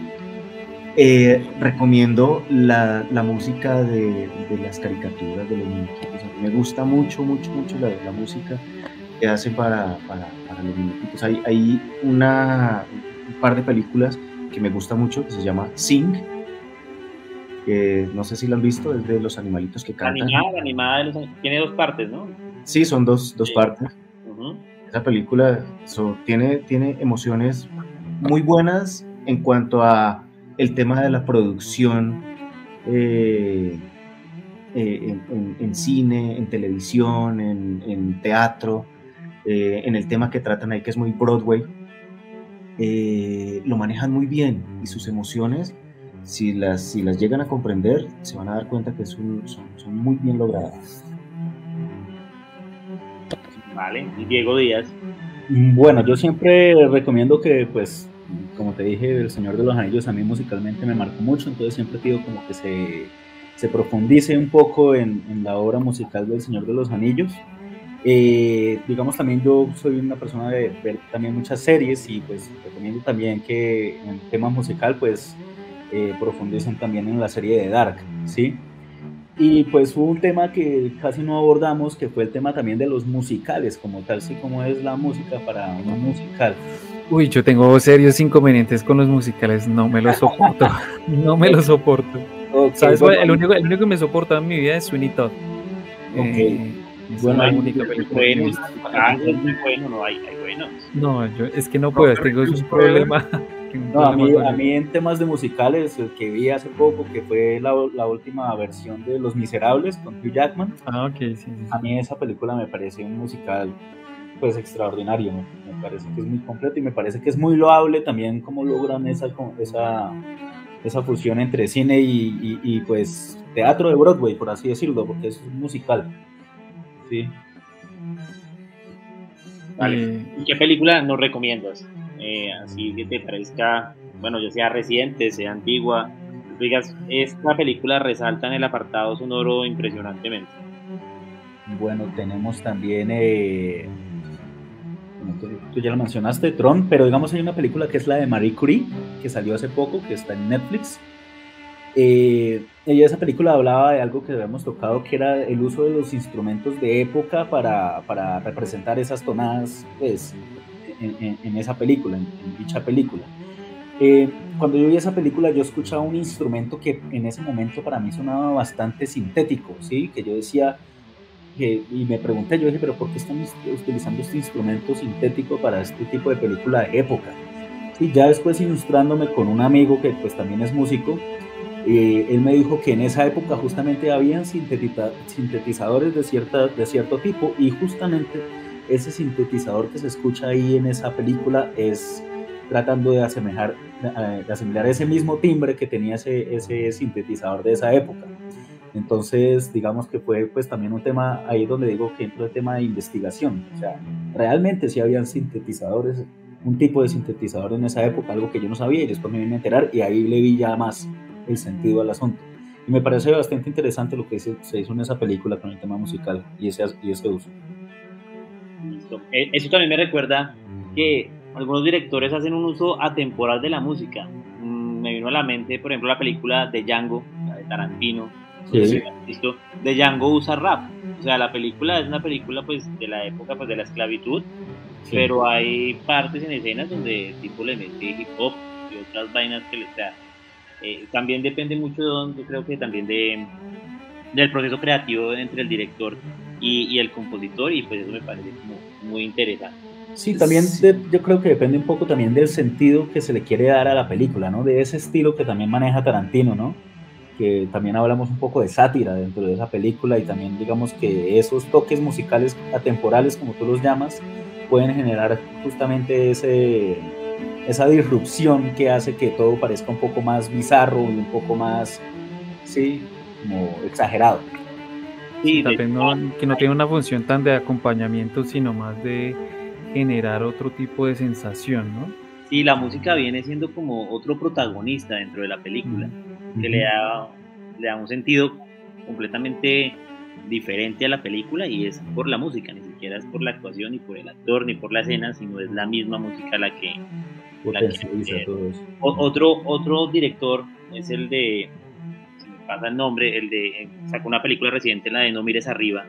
C: eh, recomiendo la, la música de, de, las caricaturas de los muñequitos. me gusta mucho, mucho, mucho la, la música que hace para, para, para los muñequitos. Hay, hay una, un par de películas que me gusta mucho que se llama Sing, que no sé si lo han visto, es de los animalitos que cantan.
B: Animada, animada, los- tiene dos partes, ¿no?
C: Sí, son dos, dos
B: Sí.
C: partes. Esa película so- tiene, tiene emociones muy buenas en cuanto a el tema de la producción eh, eh, en, en- en cine, en televisión, en, en teatro, eh, en el tema que tratan ahí que es muy Broadway. Lo manejan muy bien y sus emociones, si las, si las llegan a comprender, se van a dar cuenta que son, son, son muy bien logradas.
B: Vale, y Diego Díaz.
E: Bueno, yo siempre recomiendo que, pues, como te dije, El Señor de los Anillos a mí musicalmente me marcó mucho, entonces siempre pido como que se, se profundice un poco en, en la obra musical del Señor de los Anillos. Eh, digamos también yo soy una persona de ver también muchas series y pues recomiendo también que en tema musical pues eh, profundicen también en la serie de Dark, ¿sí? Y pues hubo un tema que casi no abordamos, que fue el tema también de los musicales, como tal, sí, como es la música para un musical.
A: Uy, yo tengo serios inconvenientes con los musicales, no me los soporto, no me los soporto.
E: Ok,
A: ¿Sabes?
E: bueno,
A: el, único, el único que me soporta en mi vida es Sweeney Todd.
E: Ok.
A: Eh,
E: Bueno, hay
A: única
B: bueno, no hay, hay buenos.
A: No, yo, es que no puedo, tengo un problema.
E: No, a mí, a en temas de musicales, el que vi hace poco, que fue la, la última versión de Los Miserables con Hugh Jackman,
A: Ah, ok, sí, sí, sí.
E: a mí esa película me parece un musical pues extraordinario, me, me parece que es muy completo y me parece que es muy loable también cómo logran esa, esa, esa fusión entre cine y, y- y, pues teatro de Broadway, por así decirlo, porque es un musical. Sí.
B: Vale.
A: Eh,
B: ¿Y qué película nos recomiendas? Eh, así que te parezca, bueno, ya sea reciente, sea antigua, digas, esta película resalta en el apartado sonoro impresionantemente.
E: Bueno, tenemos también, eh, tú, tú ya lo mencionaste, Tron, pero digamos hay una película que es la de Marie Curie, que salió hace poco, que está en Netflix. Eh, ella esa película hablaba de algo que habíamos tocado, que era el uso de los instrumentos de época para, para representar esas tonadas pues, en, en- esa película, en, en dicha película. Eh, cuando yo vi esa película, yo escuchaba un instrumento que en ese momento para mí sonaba bastante sintético, ¿sí? Que yo decía, que, y me pregunté, yo dije, pero ¿por qué están utilizando este instrumento sintético para este tipo de película de época? Y ya después ilustrándome con un amigo que pues también es músico, eh, él me dijo que en esa época justamente habían sintetiza- sintetizadores de, cierta, de cierto tipo y justamente ese sintetizador que se escucha ahí en esa película es tratando de asemejar, eh, de asimilar ese mismo timbre que tenía ese, ese sintetizador de esa época. Entonces, digamos que fue pues también un tema ahí donde digo que entró el tema de investigación. O sea, realmente sí habían sintetizadores, un tipo de sintetizador en esa época, algo que yo no sabía y después me vine a enterar y ahí le vi ya más el sentido al asunto. Y me parece bastante interesante lo que se hizo en esa película con el tema musical y ese, y ese uso.
B: Listo. Eh, Eso también me recuerda que algunos directores hacen un uso atemporal de la música. Mm, Me vino a la mente, por ejemplo, la película de Django, la de Tarantino.
E: Sí.
B: De Django usa rap. O sea, la película es una película pues de la época pues de la esclavitud,
E: Sí.
B: pero hay partes en escenas donde el tipo le mete hip hop y otras vainas que le da. Eh, también depende mucho de donde, creo que también de del proceso creativo entre el director y, y el compositor y pues eso me parece como muy interesante.
E: Sí, también
C: Sí.
E: de- yo creo que depende un poco también del sentido que se le quiere dar a la película, ¿no? De ese estilo que también maneja Tarantino, ¿no? Que también hablamos un poco de sátira dentro de esa película y también digamos que esos toques musicales atemporales, como tú los llamas, pueden generar justamente ese, esa disrupción que hace que todo parezca un poco más bizarro y un poco más, sí, como exagerado.
B: Sí,
A: Tal vez no, que no tiene una función tan de acompañamiento, sino más de generar otro tipo de sensación, ¿no?
B: sí, la música viene siendo como otro protagonista dentro de la película, que le da, le da un sentido completamente diferente a la película y es por la música, ni siquiera es por la actuación, ni por el actor, ni por la escena, sino es la misma música la que...
E: Potencializa
B: que-. O- otro, otro director es el de, pasa el nombre, el de, sacó una película reciente, la de No mires arriba,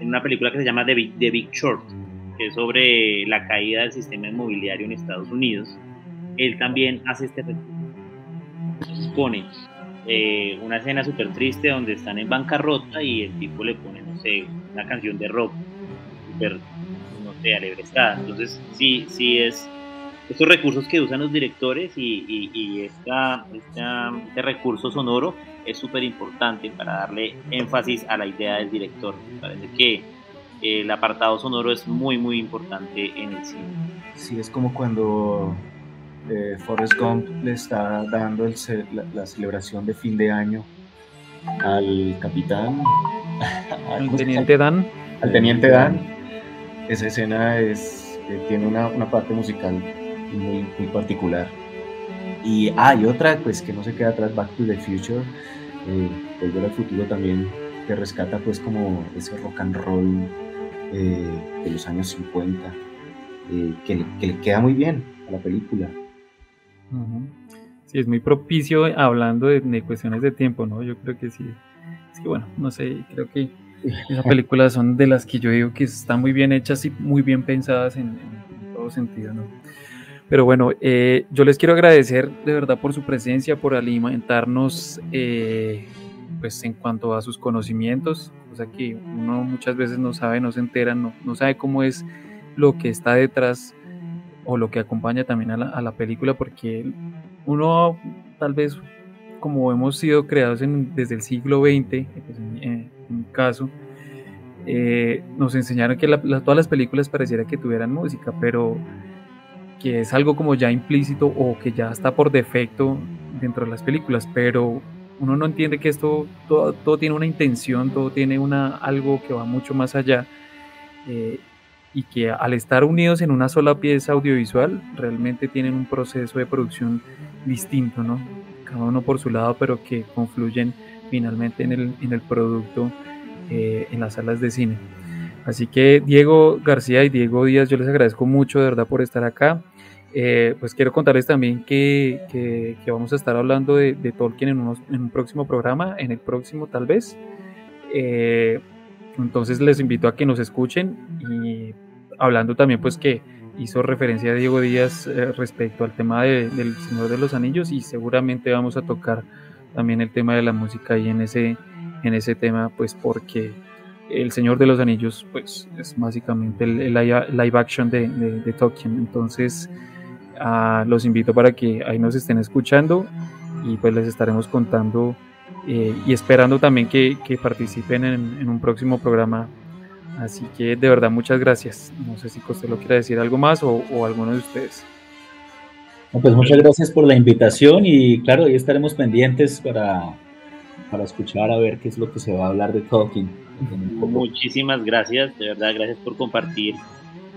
B: en una película que se llama The Big, The Big Short, que es sobre la caída del sistema inmobiliario en Estados Unidos. Él también hace este. Entonces pone eh, una escena súper triste donde están en bancarrota y el tipo le pone, no sé, una canción de rock súper, no sé, alebrestada. Entonces, sí, sí es estos recursos que usan los directores y, y, esta, este recurso sonoro es súper importante para darle énfasis a la idea del director. parece que el apartado sonoro es muy, muy importante en el cine.
C: Sí, es como cuando eh, Forrest Gump le está dando la, celebración de fin de año al capitán.
A: Al teniente Dan.
C: Al teniente Dan. Esa escena es, eh, tiene una, una, parte musical muy, muy particular. Y hay otra, pues que no se queda atrás, Back to the Future, eh, Volver al Futuro también, que rescata pues como ese rock and roll eh, de los años 50, eh, que, le queda muy bien a la película.
A: Sí, es muy propicio hablando de, cuestiones de tiempo, ¿no? Yo creo que sí. Es que bueno, no sé, creo que esas películas son de las que yo digo que están muy bien hechas y muy bien pensadas en, todo sentido, ¿no? Pero bueno, eh, yo les quiero agradecer de verdad por su presencia, por alimentarnos pues en cuanto a sus conocimientos, cosa que uno muchas veces no sabe, no se entera, no, no sabe cómo es lo que está detrás o lo que acompaña también a la, a la película, porque uno tal vez como hemos sido creados en, desde el siglo XX, pues en, mi caso, eh, nos enseñaron que todas las películas pareciera que tuvieran música, pero que es algo como ya implícito o que ya está por defecto dentro de las películas, pero uno no entiende que esto todo, todo, tiene una intención, todo tiene una, algo que va mucho más allá eh, y que al estar unidos en una sola pieza audiovisual realmente tienen un proceso de producción distinto, ¿no? Cada uno por su lado, pero que confluyen finalmente en el, en el producto eh, en las salas de cine. Así que Diego García y Diego Díaz, yo les agradezco mucho de verdad por estar acá. Eh, pues quiero contarles también que, que, vamos a estar hablando de, Tolkien en, en, un próximo programa, en el próximo tal vez. Eh, entonces les invito a que nos escuchen y hablando también pues que hizo referencia a Diego Díaz eh, respecto al tema del Señor de los Anillos y seguramente vamos a tocar también el tema de la música y en ese, en ese tema pues porque el Señor de los Anillos pues es básicamente el, live, action de, de, de Tolkien entonces los invito para que ahí nos estén escuchando y pues les estaremos contando eh, y esperando también que, participen en, un próximo programa. Así que de verdad muchas gracias. No sé si usted lo quiere decir algo más o, alguno de ustedes.
E: pues muchas gracias por la invitación y claro, ahí estaremos pendientes para, para escuchar a ver qué es lo que se va a hablar de Tolkien.
B: Muchísimas gracias, de verdad, gracias por compartir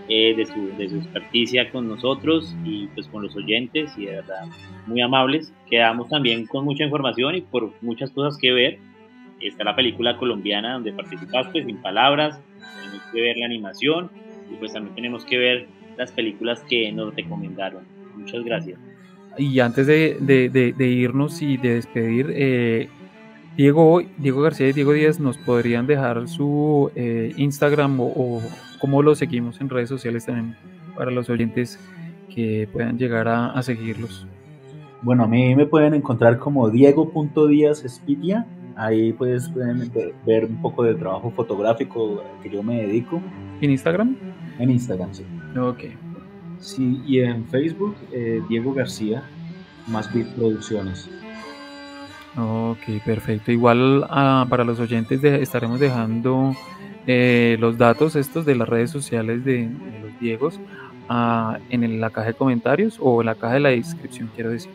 B: eh, de, su, de su experticia con nosotros y pues con los oyentes y de verdad muy amables. Quedamos también con mucha información y por muchas cosas que ver. Está la película colombiana donde participaste, Sin Palabras, tenemos que ver la animación y pues también tenemos que ver las películas que nos recomendaron. Muchas gracias.
A: Y antes de, de, de, irnos y de despedir, eh, Diego, Diego García y Diego Díaz nos podrían dejar su eh, Instagram o, cómo lo seguimos en redes sociales también para los oyentes que puedan llegar a, seguirlos.
E: Bueno, a mí me pueden encontrar como diego.díazespitia. Ahí pues pueden ver un poco del trabajo fotográfico que yo me dedico.
A: ¿En Instagram?
E: En Instagram, sí.
A: Ok.
C: Sí, y en Facebook, eh, Diego García, más Beat Producciones.
A: Ok, perfecto. Igual ah, para los oyentes estaremos dejando eh, los datos estos de las redes sociales de, los Diegos ah, en la caja de comentarios o en la caja de la descripción, quiero decir,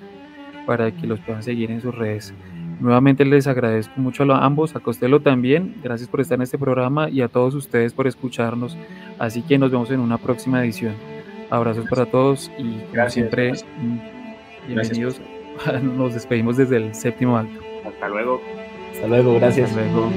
A: para que los puedan seguir en sus redes. Nuevamente les agradezco mucho a ambos, a Costello también, gracias por estar en este programa y a todos ustedes por escucharnos. Así que nos vemos en una próxima edición. Abrazos para todos y como siempre, mm, bienvenidos. nos despedimos desde el séptimo alto.
B: Hasta luego.
E: Hasta luego, gracias.
A: Hasta luego.